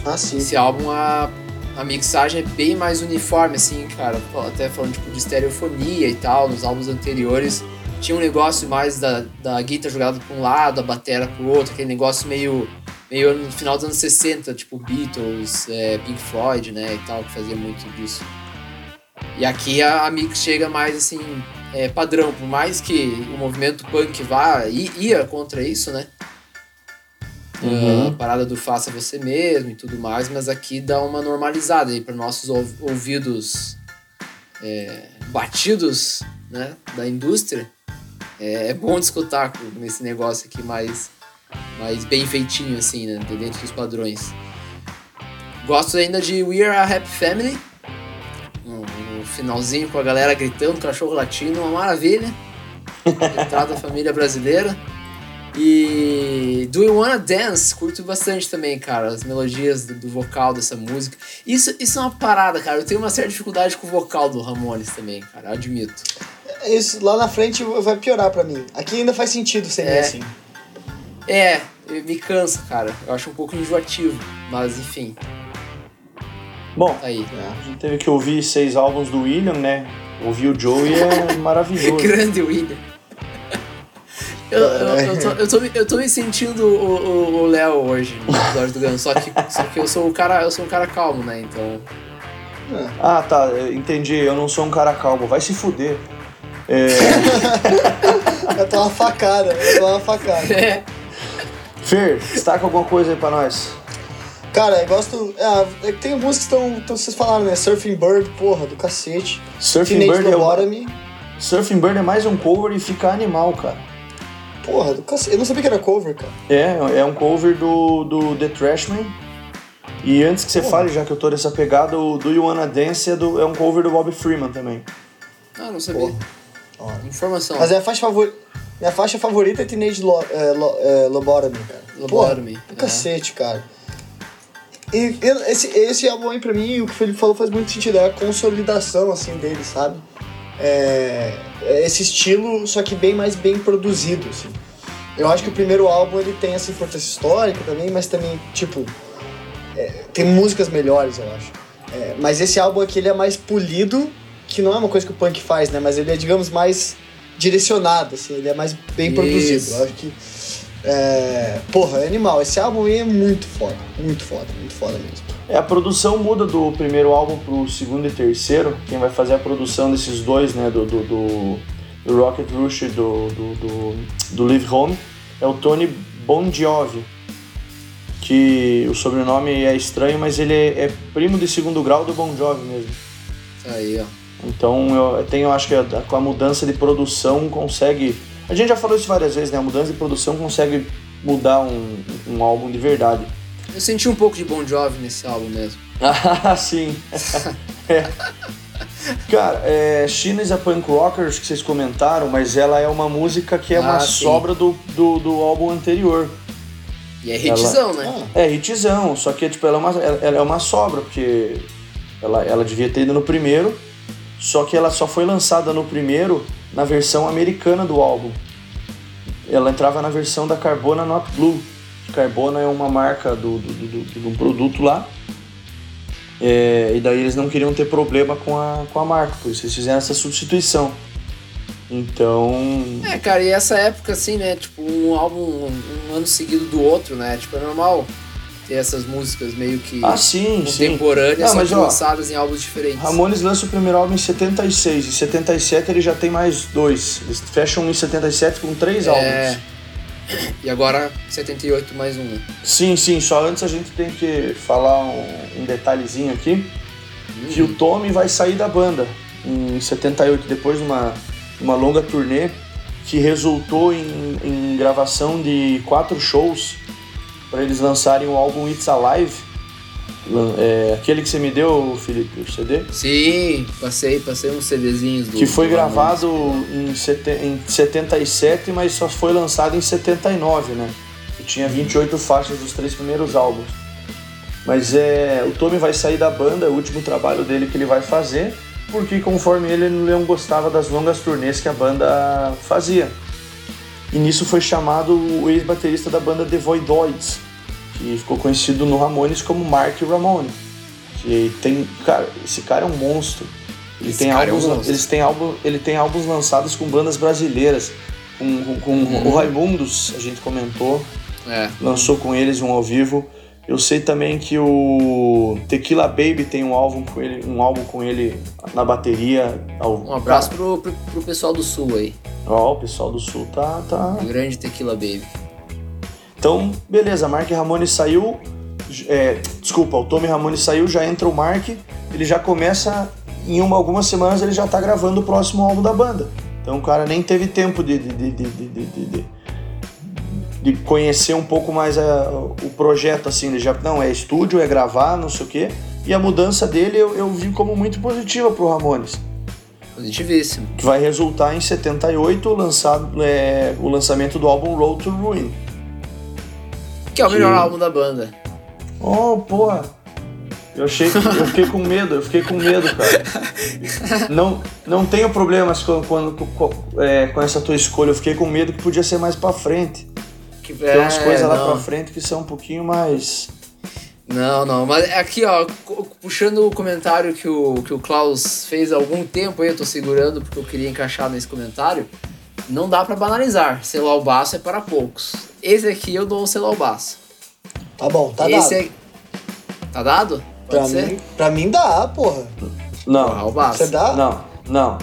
Ah, sim. Esse álbum, a, a mixagem é bem mais uniforme, assim, cara. Até falando tipo, de estereofonia e tal, nos álbuns anteriores. Tinha um negócio mais da, da guitarra jogada pra um lado, a batera pro outro, aquele negócio meio, meio no final dos anos 60, tipo Beatles, é, Pink Floyd, né, e tal, que fazia muito disso. E aqui a, a mix chega mais assim, é, padrão, por mais que o movimento punk vá, i- ia contra isso, né? Uhum. a parada do faça você mesmo e tudo mais, mas aqui dá uma normalizada aí para nossos ou- ouvidos é, batidos né, da indústria. É, é bom de escutar nesse negócio aqui mais, mais bem feitinho, assim, né? Dentro dos padrões. Gosto ainda de We Are a Happy Family. No, no finalzinho com a galera gritando, cachorro latino, uma maravilha. Retrato da família brasileira. E Do You Wanna Dance, curto bastante também, cara, as melodias do, do, vocal dessa música. Isso, isso é uma parada, cara. Eu tenho uma certa dificuldade com o vocal do Ramones também, cara, admito. Isso lá na frente vai piorar para mim. Aqui ainda faz sentido ser é. assim. É, me cansa, cara. Eu acho um pouco enjoativo, mas enfim. Bom, tá aí. É, a gente teve que ouvir seis álbuns do William, né? Ouvir o Joey é maravilhoso. Grande William. Eu, eu, eu, tô, eu, tô, eu tô me sentindo o Léo hoje no episódio do Gano, só que, só que eu sou o cara, eu sou um cara calmo, né? Então. Ah, tá, entendi. Eu não sou um cara calmo. Vai se fuder. É... eu tô uma facada, eu tô uma facada. É. Fer, destaca alguma coisa aí pra nós. Cara, eu gosto. É, é tem alguns que estão. Vocês falaram, né? Surfing Bird, porra, do cacete. Surfing Teenage Bird é. Surfing Bird é mais um cover e fica animal, cara. Porra, do cacete. Eu não sabia que era cover, cara. É, é um cover do, do The Trashman. E antes que você porra. fale, já que eu tô nessa pegada, o Do You Wanna Dance é, do, é um cover do Bob Freeman também. Ah, não sabia. Porra. Informação. Mas é a faixa favorita. Minha faixa favorita é Teenage Lo, é, Lo, é, Lobotomy, cara. Lobotomy. Porra, do cacete, cara. E esse, esse álbum aí pra mim, o que o Felipe falou faz muito sentido, é a consolidação, assim, dele, sabe? É, é esse estilo, só que bem mais bem produzido, assim. Eu acho que o primeiro álbum ele tem essa importância histórica também, mas também, tipo, é, tem músicas melhores, eu acho. É, mas esse álbum aqui ele é mais polido, que não é uma coisa que o punk faz, né? Mas ele é, digamos, mais direcionado, assim, ele é mais bem Isso. produzido. Eu acho que é, porra, é animal. Esse álbum aí é muito foda. Muito foda, muito foda mesmo. É, a produção muda do primeiro álbum pro segundo e terceiro. Quem vai fazer a produção desses dois, né, do, do, do, do Rocket Rush e do, do, do, do Live Home, é o Tony Bon Jovi. Que o sobrenome é estranho, mas ele é, é primo de segundo grau do Bon Jovi mesmo. Aí, ó. Então eu tenho, eu acho que com a mudança de produção consegue a gente já falou isso várias vezes, né? A mudança de produção consegue mudar um, um álbum de verdade. Eu senti um pouco de Bon Jovi nesse álbum mesmo. ah, sim. é. Cara, é, China is a Punk Rockers que vocês comentaram, mas ela é uma música que é ah, uma sim. sobra do, do, do, álbum anterior. E é hitzão, ela, né? É, hitzão, só que tipo, ela, é uma, ela é uma sobra, porque ela, ela devia ter ido no primeiro, só que ela só foi lançada no primeiro na versão americana do álbum. Ela entrava na versão da Carbona Not Blue. Carbona é uma marca do, do, do, do um produto lá. É, e daí eles não queriam ter problema com a, com a marca, por isso eles fizeram essa substituição. Então. É, cara, e essa época assim, né? Tipo, um álbum um, um ano seguido do outro, né? Tipo, é normal ter essas músicas meio que ah, sim, contemporâneas, sim. Não, mas, ó, lançadas em álbuns diferentes. Ramones lança o primeiro álbum em 76, em 77 ele já tem mais dois. Eles fecham em 77 com três é... álbuns. E agora 78 mais um. Sim, sim, só antes a gente tem que falar um, um detalhezinho aqui. Uhum. Que o Tommy vai sair da banda em 78, depois de uma, uma longa turnê que resultou em, em gravação de quatro shows para eles lançarem o álbum It's Alive. É, aquele que você me deu, Felipe, o CD? Sim, passei, passei uns CDzinhos do. Que foi do gravado em, sete, em 77, mas só foi lançado em 79, né? E tinha 28 faixas dos três primeiros álbuns. Mas é, o Tommy vai sair da banda, é o último trabalho dele que ele vai fazer, porque conforme ele, ele não gostava das longas turnês que a banda fazia. E nisso foi chamado o ex-baterista da banda The Voidoids, que ficou conhecido no Ramones como Mark Ramone. Que tem, cara, esse cara é um monstro. Ele esse tem álbuns, é um eles têm álbum, ele tem álbuns lançados com bandas brasileiras, com, com, com uhum. o Raimundos, a gente comentou. É. Lançou com eles um ao vivo. Eu sei também que o Tequila Baby tem um álbum com ele, um álbum com ele na bateria. Um abraço pro, pro, pro pessoal do Sul aí. Ó, oh, o pessoal do Sul tá. tá... Grande Tequila Baby. Então, beleza, Mark Ramone saiu. É, desculpa, o Tommy Ramone saiu, já entra o Mark. Ele já começa. Em uma, algumas semanas ele já tá gravando o próximo álbum da banda. Então o cara nem teve tempo de, de, de, de, de, de, de- de conhecer um pouco mais a- o projeto, assim. Ele já, não, é estúdio, é gravar, não sei o quê. E a mudança dele eu, eu vi como muito positiva pro Ramones. Positivíssimo. Que vai resultar em 78 lançado, é, o lançamento do álbum Road to Ruin. Que é o melhor Que- álbum da banda. Oh, porra. Eu achei que, eu fiquei com medo, eu fiquei com medo, cara. Não, não tenho problemas com, com, com, é, com essa tua escolha. Eu fiquei com medo que podia ser mais pra frente. Que, Tem umas é, coisas lá pra frente que são um pouquinho mais. Não, não, mas aqui, ó, puxando o comentário que o, que o Klaus fez há algum tempo aí, eu tô segurando porque eu queria encaixar nesse comentário. Não dá pra banalizar. Selar o baço é para poucos. Esse aqui eu dou um selar o baço. Tá bom, tá Esse dado. é. Tá dado? Pra Pode ser? mim, pra mim dá, porra. Não, o baço. Você dá? não, não,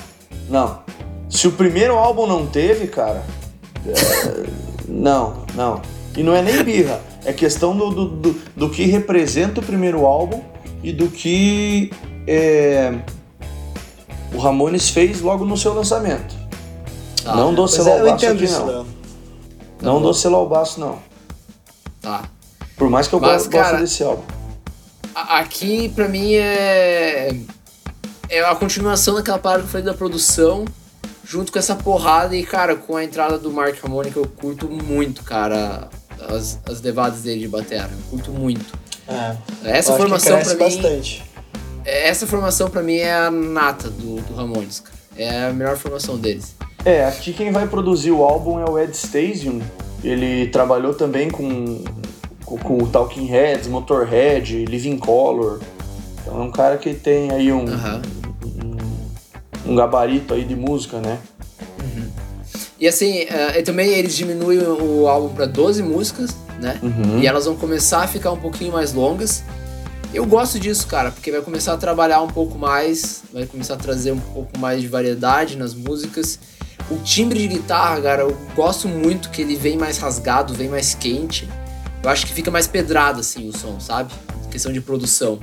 não. Se o primeiro álbum não teve, cara. é, não, não. E não é nem birra. É questão do, do, do, do que representa o primeiro álbum e do que é, o Ramones fez logo no seu lançamento. Tá, não dou selo é, ao baço aqui, não. Léo. Não dou selo ao baço, não. Tá. Por mais que eu Mas, goste cara, desse álbum. Aqui, pra mim, é. É a continuação daquela parada que eu falei da produção, junto com essa porrada e, cara, com a entrada do Mark Harmony, que eu curto muito, cara, as, as levadas dele de batera. Eu curto muito. É, Essa formação pra mim. bastante. Essa formação pra mim é a nata do, do Ramones, cara. É a melhor formação deles. É, aqui quem vai produzir o álbum é o Ed Stasium. Ele trabalhou também com, com, com o Talking Heads, Motorhead, Living Color. Então é um cara que tem aí um, Aham. um gabarito aí de música, né? E assim, eh, e também eles diminuem o álbum pra 12 músicas, né? Uhum. E elas vão começar a ficar um pouquinho mais longas. Eu gosto disso, cara, porque vai começar a trabalhar um pouco mais, vai começar a trazer um pouco mais de variedade nas músicas. O timbre de guitarra, cara, eu gosto muito que ele vem mais rasgado, vem mais quente. Eu acho que fica mais pedrado, assim, o som, sabe? Questão de produção.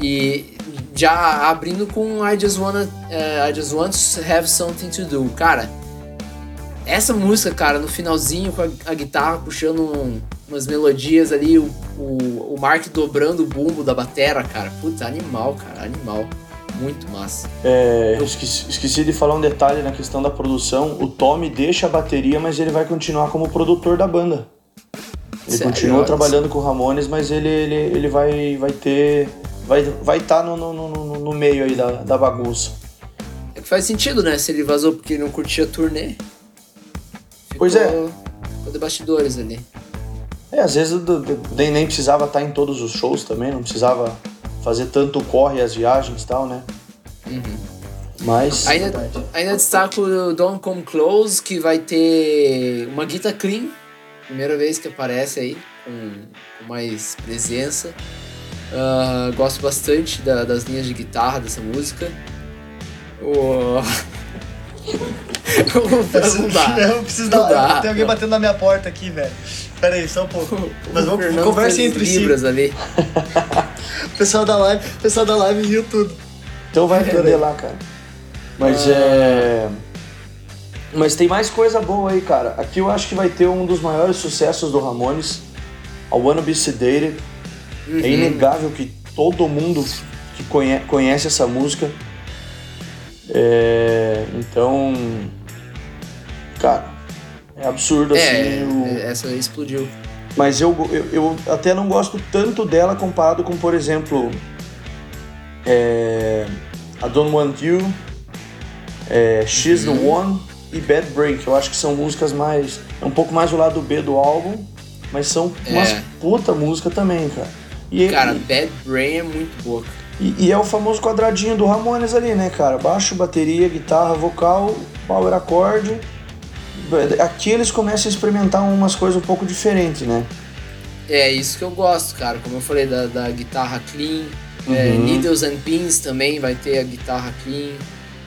E já abrindo com I Just Wanna, eh, I Just Want to Have Something to Do. Cara, essa música, cara, no finalzinho com a, a guitarra puxando um- umas melodias ali, o, o, o Mark dobrando o bumbo da batera, cara. Puta, animal, cara, animal. Muito massa. É, eu esqueci, esqueci de falar um detalhe na questão da produção. O Tommy deixa a bateria, mas ele vai continuar como produtor da banda. Ele Sério? continua trabalhando com o Ramones, mas ele, ele, ele vai, vai ter. Vai estar vai tá no, no, no, no meio aí da, da bagunça. É que faz sentido, né? Se ele vazou porque ele não curtia a turnê. Pois é. Ficou de bastidores ali. É, às vezes nem, nem precisava estar em todos os shows também, não precisava fazer tanto corre as viagens e tal, né? Mas. Ainda, ainda destaco o Don't Come Close, que vai ter uma guitarra clean. Primeira vez que aparece aí, com, com mais presença. Ah, gosto bastante da- das linhas de guitarra dessa música. O... não dá. Eu preciso Não dar. dá. Tem alguém batendo na minha porta aqui, velho. Pera aí, só um pouco. Mas vamos Fernando conversem entre si. libras ali. O pessoal da live, pessoal da live riu tudo. Então vai aprender lá, cara. Mas é. Mas tem mais coisa boa aí, cara. Aqui eu acho que vai ter um dos maiores sucessos do Ramones, a Wanna Be Sedated. É inegável que todo mundo que conhe- conhece essa música. É, Então. Cara, é absurdo É, assim. o- essa aí explodiu. Mas eu, eu, eu até não gosto tanto dela comparado com, por exemplo, é, I Don't Want You, é, She's the One e Bad Break. Eu acho que são músicas mais. É um pouco mais o lado B do álbum, mas são umas É. puta música também, cara. E, Cara, e, Bad Brain é muito boa. cara. E- e é o famoso quadradinho do Ramones ali, né, cara? Baixo, bateria, guitarra, vocal, power acorde. Aqui eles começam a experimentar umas coisas um pouco diferentes, né? É isso que eu gosto, cara. Como eu falei, da, da guitarra clean. É, Uhum. Needles and Pins também vai ter a guitarra clean.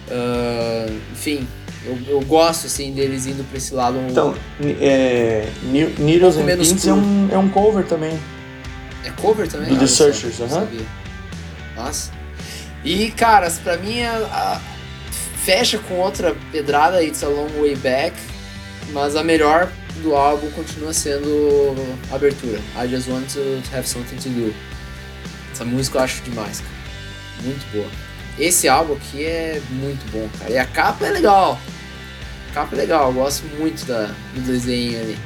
Ah, enfim, eu, eu gosto assim deles indo pra esse lado. Então, é, Ne- Needles pouco and Pins é um, é um cover também. É cover também? Do The Olha só, Searchers, aham. sabia. Nossa. E, caras, pra mim, a- a- fecha com outra pedrada, It's a Long Way Back, mas a melhor do álbum continua sendo a abertura. I Just Want to Have Something to Do. Essa música eu acho demais, cara. Muito boa. Esse álbum aqui é muito bom, cara. E a capa é legal. A capa é legal, eu gosto muito da, do desenho ali.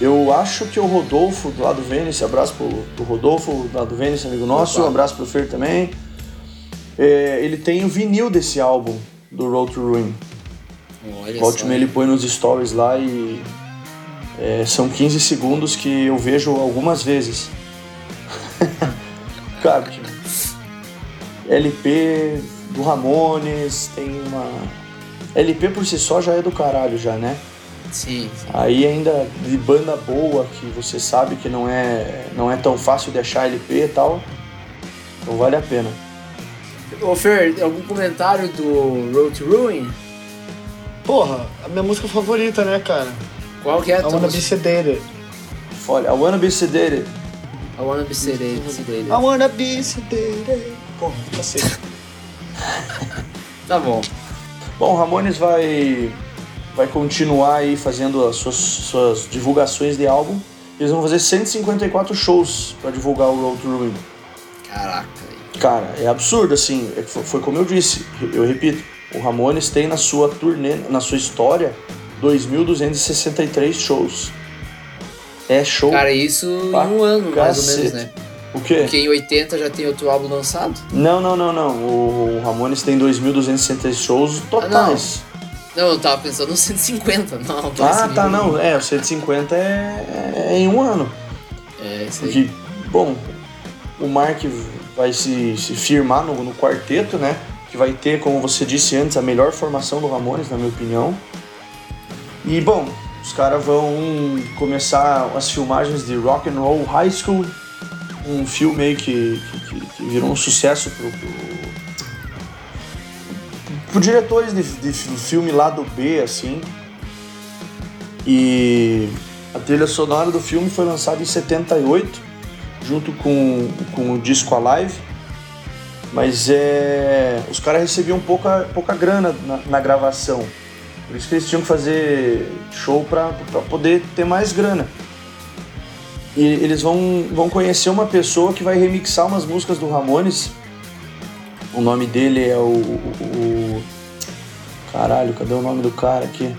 Eu acho que o Rodolfo, do lado do Vênice, abraço pro, pro Rodolfo, do lado do Vênice, amigo nosso, um abraço pro Fer também. É, ele tem o vinil desse álbum, do Road to Ruin. Olha Volte só. ele põe nos stories lá e é, são 15 segundos que eu vejo algumas vezes. Cara, LP do Ramones, tem uma. LP por si só já é do caralho já, né? Sim, sim. Aí ainda de banda boa, que você sabe que não é, não é tão fácil de achar LP e tal. Então vale a pena. Ô Fer, algum comentário do Road to Ruin? Porra, a minha música favorita, né, cara? Qual que é a I tua Wanna Be? Sedated. Olha, I Wanna Be Sedated. I Wanna Be Sedated. sedated. I Wanna Be Sedated. Porra, cacete. Tá bom. Bom, o Ramones vai, vai continuar aí fazendo as suas, suas divulgações de álbum. Eles vão fazer 154 shows para divulgar o Road to Ruin. Caraca. Cara, é absurdo, assim. É Foi, como eu disse, eu repito. O Ramones tem na sua turnê, na sua história, 2.263 shows. É show. Cara, isso pra em um ano, mais ou cacete. menos, né? O quê? Porque em 80 já tem outro álbum lançado. Não, não, não, não. O, o Ramones tem 2.263 shows totais. Não, eu tava pensando no 150. Não, Ah, tá, não. É, o 150 é, é em um ano. É, isso aí. Bom, o Mark vai se, se firmar no, no quarteto, né? Que vai ter, como você disse antes, a melhor formação do Ramones, na minha opinião. E, bom, os caras vão começar as filmagens de Rock and Roll High School, um filme aí que, que, que- que virou um sucesso pro, pro, pro diretores de, de filme lá do B, assim. E a trilha sonora do filme foi lançada em 78, junto com, com o disco Alive. Mas é, os caras recebiam pouca, pouca grana na, na gravação. Por isso que eles tinham que fazer show para poder ter mais grana. E eles vão, vão conhecer uma pessoa que vai remixar umas músicas do Ramones. O nome dele é o. o- o- Caralho, cadê o nome do cara aqui?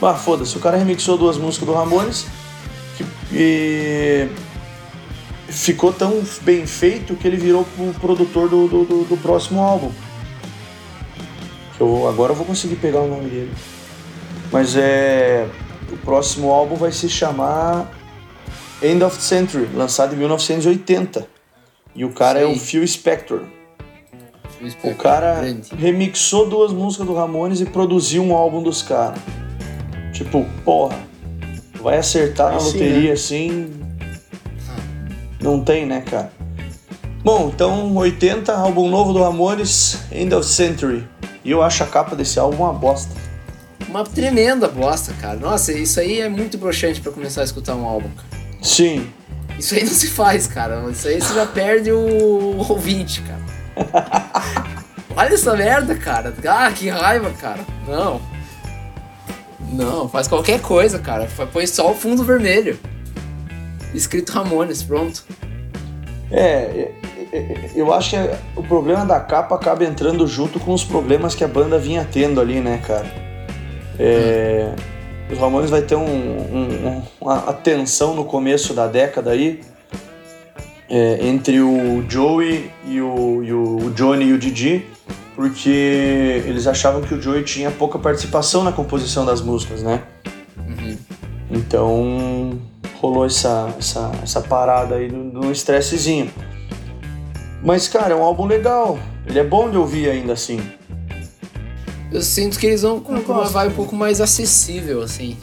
Ah, foda-se, o cara remixou duas músicas do Ramones que, e ficou tão bem feito que ele virou o produtor do, do, do- do próximo álbum. Eu, agora eu vou conseguir pegar o nome dele. Mas é. O próximo álbum vai se chamar End of Century, lançado em 1980. E o cara é o. Phil Spector. O cara grande. remixou duas músicas do Ramones e produziu um álbum dos caras. Tipo, porra, vai acertar na sim, loteria né? assim. Não tem, né, cara? Bom, então 80, álbum novo do Ramones, End of Century. E eu acho a capa desse álbum uma bosta. Uma tremenda bosta, cara. Nossa, isso aí é muito broxante pra começar a escutar um álbum, cara. Sim, Isso aí não se faz, cara. Isso aí você já perde o ouvinte, cara. Olha essa merda, cara. Ah, que raiva, cara. Não. Não, faz qualquer coisa, cara. Põe só o fundo vermelho. Escrito Ramones, pronto. É, é, é, eu acho que é- o problema da capa acaba entrando junto com os problemas que a banda vinha tendo ali, né, cara? É, Os Ramones vai ter um, um- um- uma atenção no começo da década aí é, entre o Joey e o, e o Johnny e o Didi, porque eles achavam que o Joey tinha pouca participação na composição das músicas, né? Uhum. Então rolou essa, essa, essa parada aí no, no estressezinho. Mas, cara, é um álbum legal. Ele é bom de ouvir ainda assim. Eu sinto que eles vão com uma vibe um pouco mais acessível, assim.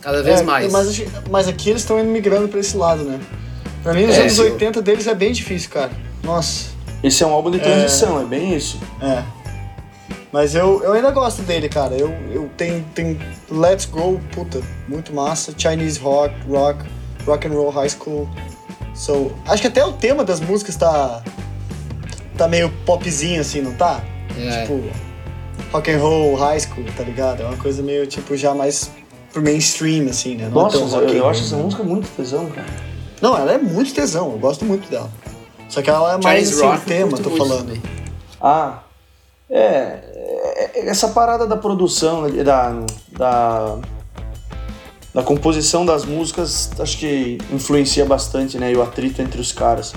Cada vez É, mais. Mas, mas aqui eles estão migrando pra esse lado, né? Pra mim, nos É, anos eu- 80 deles é bem difícil, cara. Nossa. Esse é um álbum de transição, é, bem isso. É. Mas eu, eu ainda gosto dele, cara. Eu, eu tenho, tenho Let's Go, puta, muito massa. Chinese Rock, Rock, Rock and Roll High School. So, acho que até o tema das músicas tá. tá meio popzinho assim, não tá? É. Tipo. rock and roll, high school, tá ligado? É uma coisa meio, tipo, já mais pro mainstream, assim, né? Não é Nossa, tão eu, eu acho essa música muito tesão, cara. Não, ela é muito tesão, eu gosto muito dela. Só que ela é mais Chinese assim, eu tema, tô falando. Ah, é, é, é, Essa parada da produção, da, da, da composição das músicas, acho que influencia bastante, né? E o atrito entre os caras.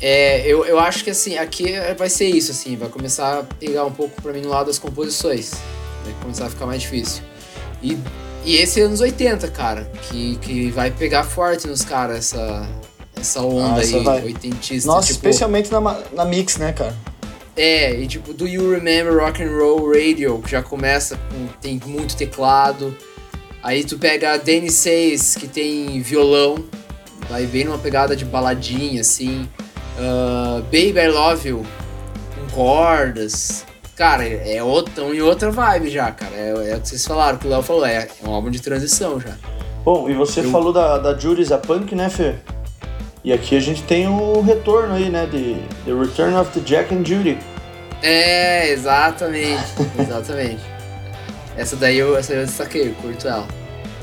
É, eu, eu acho que assim, aqui vai ser isso, assim, vai começar a pegar um pouco pra mim no lado das composições. Vai começar a ficar mais difícil. E, e esse é anos 80, cara, que, que vai pegar forte nos caras essa, essa onda Ah, essa aí, vai. oitentista. Nossa, tipo, especialmente na, na mix, né, cara? É, e tipo, Do You Remember Rock and Roll Radio, que já começa com. tem muito teclado. Aí tu pega a Danny Says, que tem violão, vai bem numa pegada de baladinha, assim. Ah, Baby I Love You, com cordas. Cara, é outra, em outra vibe já, cara. É, é o que vocês falaram, o que o Léo falou, é, é um álbum de transição já. Bom, e você Eu- falou da, da Judy's a Punk, né, Fê? E aqui a gente tem o retorno aí, né? De The Return of the Jack and Judy. É, exatamente, exatamente. Essa daí eu, essa eu destaquei, eu curto ela.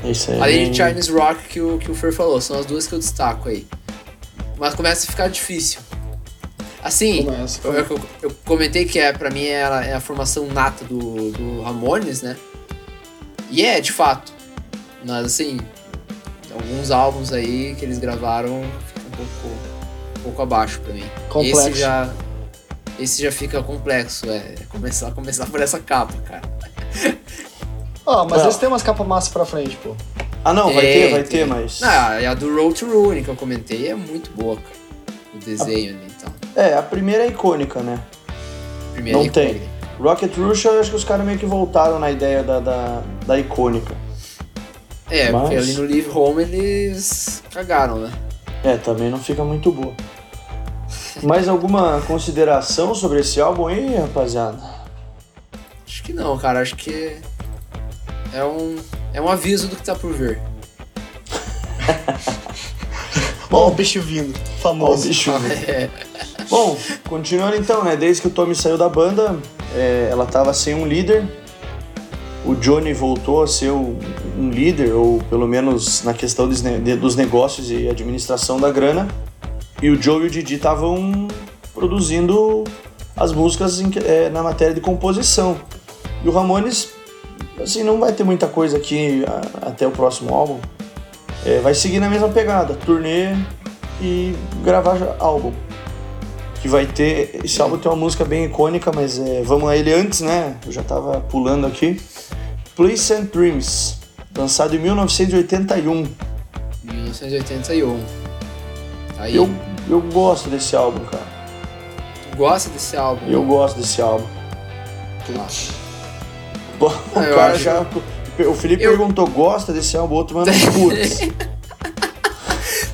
Isso aí. Além de Chinese Rock que o, que o Fer falou, são as duas que eu destaco aí. Mas começa a ficar difícil. Assim, Começa. eu, eu- eu comentei que é, pra mim ela é a formação nata do, do Ramones, né? E é, de fato. Mas assim, alguns álbuns aí que eles gravaram ficam um pouco, um pouco abaixo pra mim. Complexo. Esse já, esse já fica complexo, é. Começar, começar por essa capa, cara. Ó, mas Well. eles têm umas capas massas pra frente, pô. Ah, não, vai Tem, ter, vai tem. ter, mas. Ah, e a do Road to Ruin que eu comentei é muito boa, cara. O desenho ali e tal. É, a primeira é icônica, né? Primeiro Não aí, tem. com- Rocket Rush, eu acho que os caras meio que voltaram na ideia da, da, da icônica. É, Mas- porque ali no Live Home eles cagaram, né? É, também não fica muito boa. Mais alguma consideração sobre esse álbum aí, rapaziada? Acho que não, cara. Acho que é um, é um aviso do que tá por vir. Ó, o bicho vindo, Ó, o famoso. bicho. É, Bom, continuando então, né? Desde que o Tommy saiu da banda, é, ela tava sem um líder. O Johnny voltou a ser um líder, ou pelo menos na questão dos, dos negócios e administração da grana. E o Joe e o Didi estavam produzindo as músicas em é, na matéria de composição. E o Ramones, assim, não vai ter muita coisa aqui a- até o próximo álbum. É, vai seguir na mesma pegada, turnê e gravar álbum que vai ter. Esse álbum tem uma música bem icônica, mas é, vamos a ele antes, né? Eu já tava pulando aqui. Please and Dreams, lançado em 1981. 1981. Aí, Eu, eu gosto desse álbum, cara. tu gosta desse álbum? Eu gosto desse álbum. Putz. Bom, o Ah, cara já. O Felipe Eu- perguntou, gosta desse álbum? O outro mano, putz.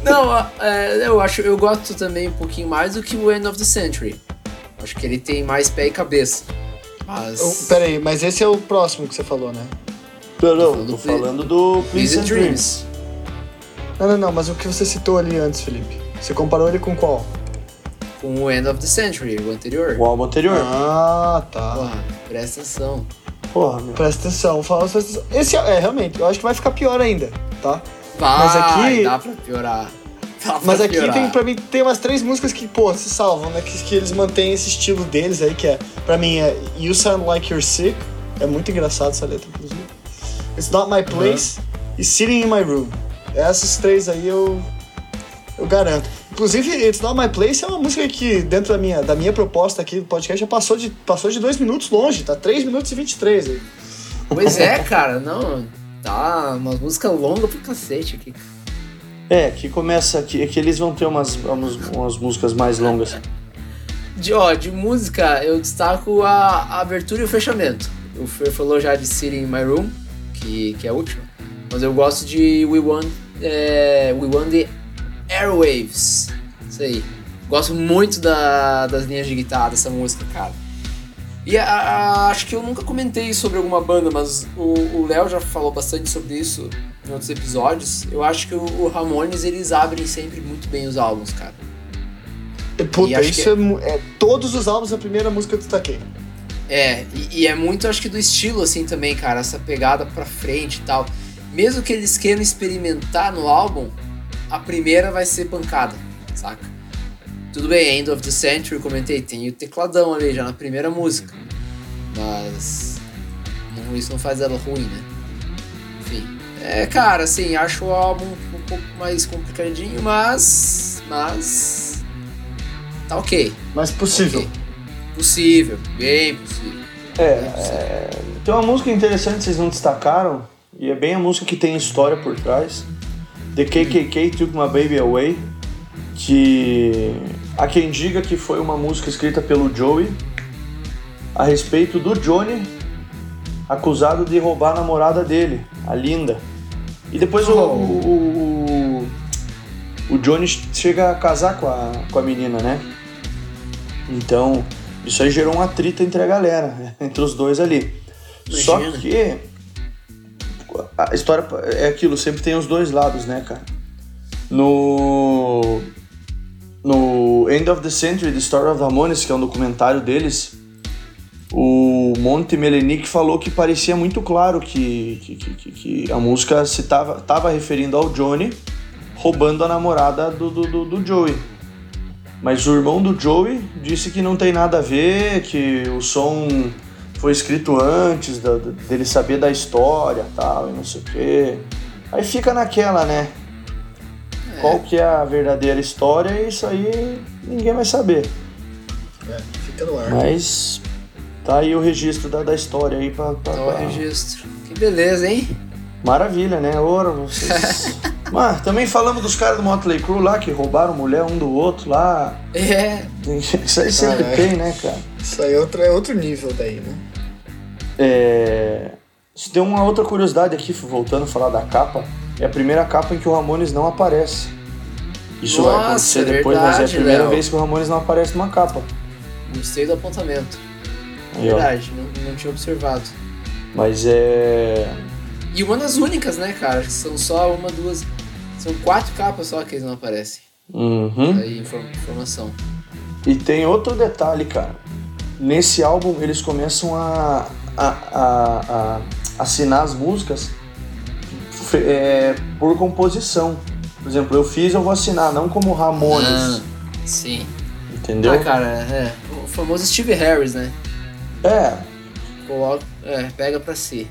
Não, é, eu acho, eu gosto também um pouquinho mais do que o End of the Century. Acho que ele tem mais pé e cabeça. Mas. Eu- Pera aí, mas esse é o próximo que você falou, né? Não, não, falando tô do falando do Please and Dreams. Não, não, não, mas o que você citou ali antes, Felipe? Você comparou ele com qual? Com o End of the Century, o anterior. O álbum anterior. Ah, tá. Porra, presta atenção. Porra, meu. Presta atenção, fala presta atenção. Esse é, é, realmente, eu acho que vai ficar pior ainda, tá? Vai, Mas aqui- dá pra piorar. Dá pra Mas aqui piorar. tem, pra mim, tem umas três músicas que, pô, se salvam, né? Que, que eles mantêm esse estilo deles aí, que é, pra mim, é You Sound Like You're Sick. É muito engraçado essa letra, inclusive. It's Not My Place e Sitting in My Room. Essas três aí eu, eu garanto. Inclusive, It's Not My Place é uma música que, dentro da minha, da minha proposta aqui do podcast, já passou de, passou de dois minutos longe, tá 3 minutos e 23 aí. Pois é, cara, não. Tá uma música longa pro cacete aqui. É, que começa aqui. É que eles vão ter umas, umas, umas músicas mais longas. De, ó, de música, eu destaco a, a abertura e o fechamento. O Fer falou já de City in My Room, que, que é a última. Mas eu gosto de We Want, é, We Want the Airwaves. Isso aí. Gosto muito da, das linhas de guitarra dessa música, cara. E a- a- acho que eu nunca comentei sobre alguma banda, mas o Léo já falou bastante sobre isso em outros episódios. Eu acho que o, o Ramones, eles abrem sempre muito bem os álbuns, cara. Puta, isso é, é Todos os álbuns, a primeira música eu destaquei. É, e, e é muito, acho que, do estilo, assim, também, cara, essa pegada pra frente e tal. Mesmo que eles queiram experimentar no álbum, a primeira vai ser pancada, saca? Tudo bem, End of the Century, comentei, tem o tecladão ali já na primeira música. Mas. Não, isso não faz ela ruim, né? Enfim. É, cara, assim, acho o álbum um pouco mais complicadinho, mas. Mas. Tá ok. Mas possível. Ok. Possível, bem possível. É, Bem possível. é, tem uma música interessante vocês não destacaram, e é bem a música que tem história por trás. The KKK Took My Baby Away, que há quem diga que foi uma música escrita pelo Joey a respeito do Johnny acusado de roubar a namorada dele, a Linda. E depois o, o, o, o Johnny chega a casar com a, com a menina, né? Então, isso aí gerou um atrito entre a galera, entre os dois ali. Só Imagina. que a história é aquilo, sempre tem os dois lados, né, cara? No no End of the Century, The Story of Ramones, que é um documentário deles, o Monte Melenick falou que parecia muito claro que, que, que, que a música se tava, referindo ao Johnny roubando a namorada do, do, do, Joey. Mas o irmão do Joey disse que não tem nada a ver, que o som foi escrito antes da- dele saber da história tal, e não sei o quê. Aí fica naquela, né? Qual que é a verdadeira história, isso aí ninguém vai saber. É, fica no ar. Mas tá aí o registro da, da história aí pra. pra- Tá o pra- registro. Que beleza, hein? Maravilha, né? Ouro, vocês. Mano, também falamos dos caras do Motley Crue lá que roubaram mulher um do outro lá. É. Isso aí sempre Ah, é. tem, né, cara? Isso aí é outro, é outro nível daí, né? É... Se tem uma outra curiosidade aqui, voltando a falar da capa, é a primeira capa em que o Ramones não aparece. Isso vai Nossa, acontecer depois, mas é a verdade, primeira Léo. vez que o Ramones não aparece numa capa. Gostei do apontamento. Aí, ó. Verdade, não, não tinha observado. Mas é. E uma das únicas, né, cara? Que são só uma, duas. São quatro capas só que eles não aparecem. Uhum. Aí, inform- informação. E tem outro detalhe, cara. Nesse álbum eles começam a, a, a, a assinar as músicas é, por composição. Por exemplo, eu fiz, eu vou assinar, não como Ramones. Ah, sim. Entendeu? Ah, cara, é. O famoso Steve Harris, né? É, Coloca. É, pega pra si.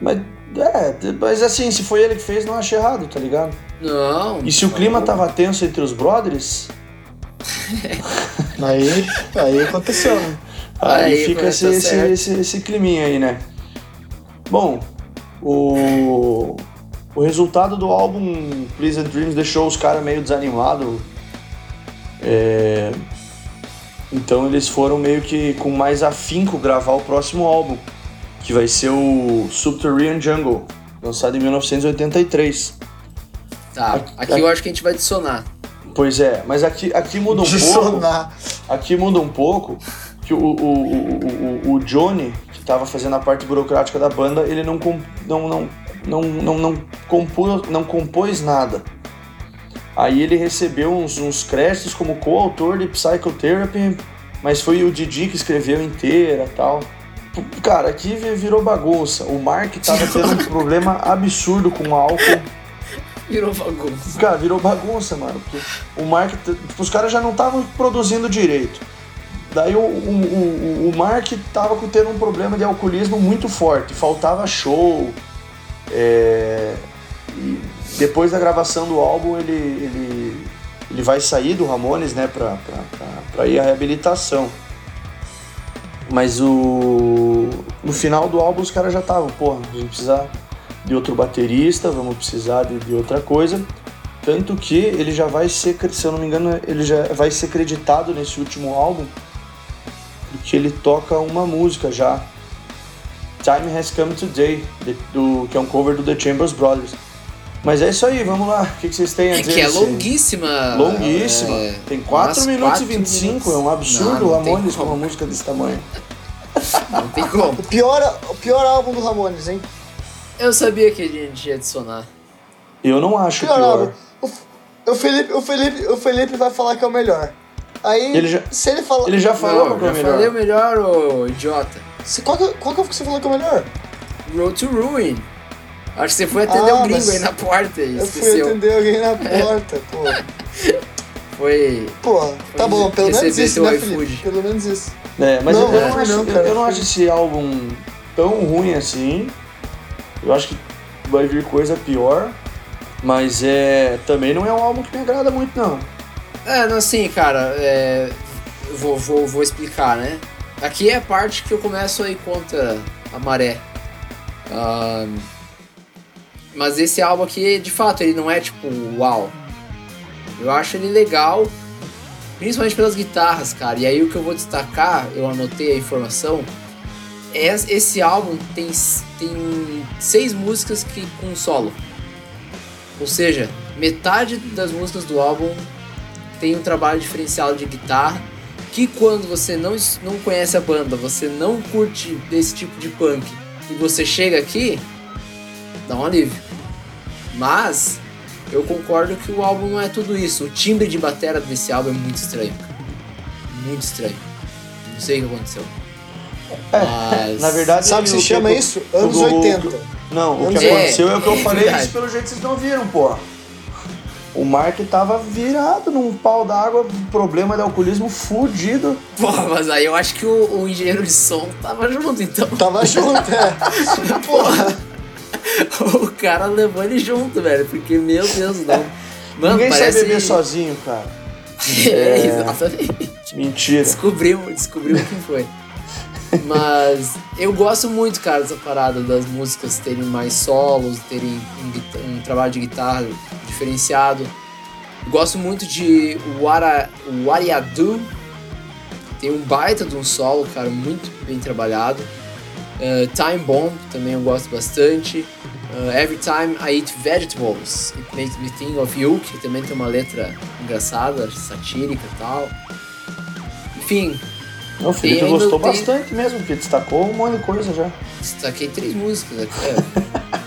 mas, é, mas assim, se foi ele que fez, não acho errado, tá ligado? Não. E se o clima tava tenso entre os brothers, Aí, aí aconteceu, né? Aí, Aí, fica tá esse, esse, esse, esse climinha aí, né? Bom, o, o resultado do álbum Pleasant Dreams deixou os caras meio desanimados. É, então eles foram meio que com mais afinco gravar o próximo álbum, que vai ser o Subterranean Jungle, lançado em 1983. Tá. Aqui- Aqui eu acho que a gente vai adicionar. Pois é, mas aqui, aqui muda um pouco. Adicionar. Aqui muda um pouco que o, o, o, o, o Johnny, que estava fazendo a parte burocrática da banda, ele não, não, não, não, não, não, compôs, não compôs nada. Aí ele recebeu uns, uns créditos como coautor de Psychotherapy, mas foi o Didi que escreveu inteira e tal. Cara, aqui vi- virou bagunça. O Mark tava tendo um problema absurdo com álcool. Virou bagunça. Cara, virou bagunça, mano. Porque o Mark. Tipo, os caras já não estavam produzindo direito. Daí o, o, o, o Mark tava tendo um problema de alcoolismo muito forte. Faltava show. É, e depois da gravação do álbum, ele, ele, ele vai sair do Ramones, né, pra ir à reabilitação. Mas o. No final do álbum os caras já estavam, porra, a gente precisa de outro baterista, vamos precisar de, de outra coisa. Tanto que ele já vai ser, se eu não me engano, ele já vai ser creditado nesse último álbum, porque ele toca uma música já. Time Has Come Today, de- do, que é um cover do The Chambers Brothers. Mas é isso aí, vamos lá. O que, que vocês têm a É dizer? que é longuíssima. Longuíssima. é, Tem 4 umas minutos e quatro 25, minutos. é um absurdo Não, o não Ramones com uma música desse tamanho. Não tem como. O pior, o pior álbum do Ramones, hein? Eu sabia que a gente ia adicionar. Eu não acho Pior pior. álbum. O, o, Felipe, o, Felipe, o Felipe vai falar que é o melhor. Aí, Ele já- se ele falar. Ele já falou Não, qual é já o melhor. falei o melhor, ô idiota. Se- Qual, que, qual que foi que você falou que é o melhor? Road to Ruin. Acho que você foi atender Ah, um gringo aí na porta e Eu fui esqueceu. atender alguém na porta, pô. Foi. Pô, tá bom, pelo menos isso, né. Felipe? Pelo menos isso. É, mas Não, eu, eu é. não acho, não, eu- cara, eu não foi- acho esse álbum tão ruim assim. Eu acho que vai vir coisa pior. Mas é. Também não é um álbum que me agrada muito, não. É, não, assim, cara, é, eu vou, vou, vou explicar, né? Aqui é a parte que eu começo a contra a maré. Ahn, mas esse álbum aqui, de fato, ele não é tipo uau. Eu acho ele legal, principalmente pelas guitarras, cara. E aí o que eu vou destacar, eu anotei a informação, é esse álbum tem, tem seis músicas que com solo. Ou seja, metade das músicas do álbum tem um trabalho diferencial de guitarra que quando você não, não conhece a banda, você não curte desse tipo de punk e você chega aqui, dá um alívio. Mas eu concordo que o álbum não é tudo isso. O timbre de bateria desse álbum é muito estranho. cara. Muito estranho. Não sei o que aconteceu. Mas... Na verdade, Sabe o que se chama o- isso? Anos o- o- 80. Não, o que 80. aconteceu é o que eu É, falei, verdade. isso pelo jeito vocês não viram, pô. O Mark tava virado num pau d'água, problema de alcoolismo fudido. Pô, mas aí eu acho que o, o engenheiro de som tava junto, então. Tava junto, é. Porra. o cara levou ele junto, velho. Porque, meu Deus, não. Mano, Ninguém parece... sai beber sozinho, cara. É, exatamente. Mentira. Descobrimos, descobrimos quem foi. Mas eu gosto muito, cara, dessa parada das músicas terem mais solos, terem um, um trabalho de guitarra diferenciado. Gosto muito de What, I, What I Do. Tem um baita de um solo, cara, muito bem trabalhado. Uh, Time Bomb também eu gosto bastante. Uh, Every Time I Eat Vegetables, It Makes Me Think of You, que também tem uma letra engraçada, satírica e tal. Enfim, Não, o Felipe ainda- gostou tem- bastante mesmo, porque destacou um monte de coisa já. destaquei três músicas aqui.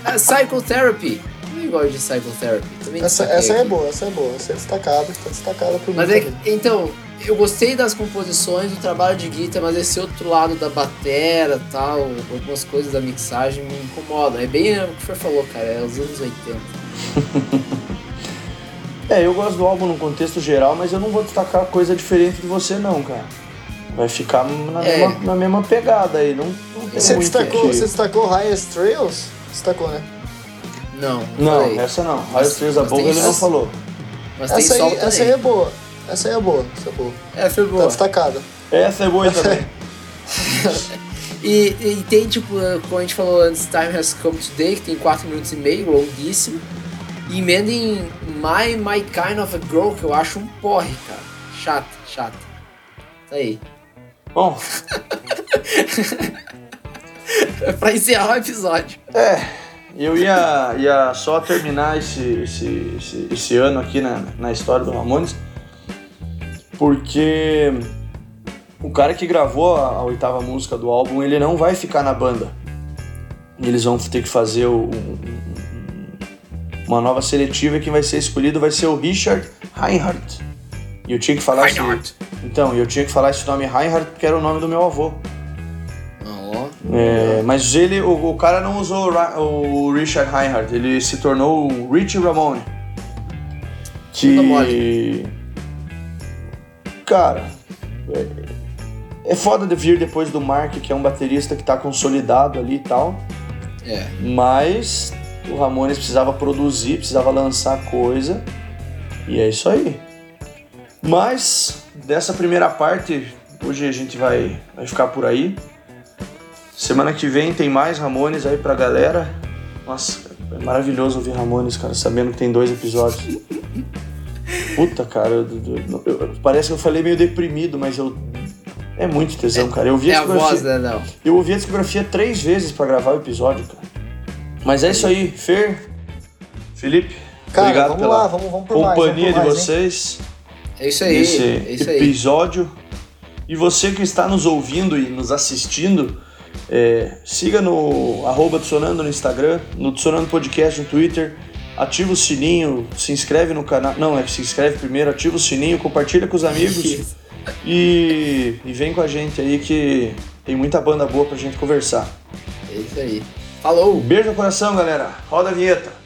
É. Psychotherapy. Eu gosto de Psychotherapy. Também Essa, essa é boa, essa é boa. Essa é destacada, tá destacada por Mas mim é então, eu gostei das composições, do trabalho de guitarra, mas esse outro lado da batera tal, algumas coisas da mixagem me incomodam. É bem o que o Fer falou, cara, é os anos 80. É, eu gosto do álbum no contexto geral, mas eu não vou destacar coisa diferente de você, não, cara. Vai ficar na, É. mesma, na mesma pegada aí, não, não tem Você muito destacou, que- você destacou Highest Trails? Destacou, né? Não, Não, falei. essa não. Mas- Highest Trails mas Bowl tem ele não essa- falou. Mas Essa aí, essa aí é boa. Essa aí é boa, essa é boa. É, foi Tá boa. destacada. Essa é boa também. E, e tem, tipo, como a gente falou antes, Time Has Come Today, que tem 4 minutos e meio, longuíssimo. E emenda em My, My Kind of a Girl, que eu acho um porre, cara. Chato, chato. Tá aí. Bom, É pra encerrar o episódio. é, eu ia, ia só terminar esse, esse, esse, esse ano aqui na, na história do Ramones, porque o cara que gravou a, a oitava música do álbum, ele não vai ficar na banda. Eles vão ter que fazer o- um- um- uma nova seletiva e quem vai ser escolhido vai ser o Richard Reinhardt. E eu tinha que falar Reinhardt. Então, eu tinha que falar esse nome Reinhardt porque era o nome do meu avô. É, mas ele, o, o cara não usou o, Richard Reinhardt, ele se tornou o Richie Ramone. Bunda Que. Cara, é, é foda de vir depois do Mark, que é um baterista que tá consolidado ali e tal. é. Mas o Ramones precisava produzir, precisava lançar coisa. E é isso aí. Mas dessa primeira parte, hoje a gente vai, vai ficar por aí. Semana que vem tem mais Ramones aí pra galera. Nossa, é maravilhoso ouvir Ramones, cara, sabendo que tem dois episódios. Puta, cara, eu- eu- eu- parece que eu falei meio deprimido, mas eu. É muito tesão, cara. Eu ouvi É a a voz, discografia- né, não? eu ouvi a discografia três vezes pra gravar o episódio, cara. Mas é isso aí, Fer, Felipe, Cara, obrigado vamos pela lá, vamos, vamos por mais. companhia vamos por de mais, hein? É isso aí, nesse é isso aí. episódio. E você que está nos ouvindo e nos assistindo, é, siga no arroba Tsunando no Instagram, no Tsunando Podcast no Twitter ativa o sininho, se inscreve no canal. Não, é se inscreve primeiro, ativa o sininho, compartilha com os amigos e, e vem com a gente aí que tem muita banda boa pra gente conversar. É isso aí. Falou! Beijo no coração, galera. Roda a vinheta.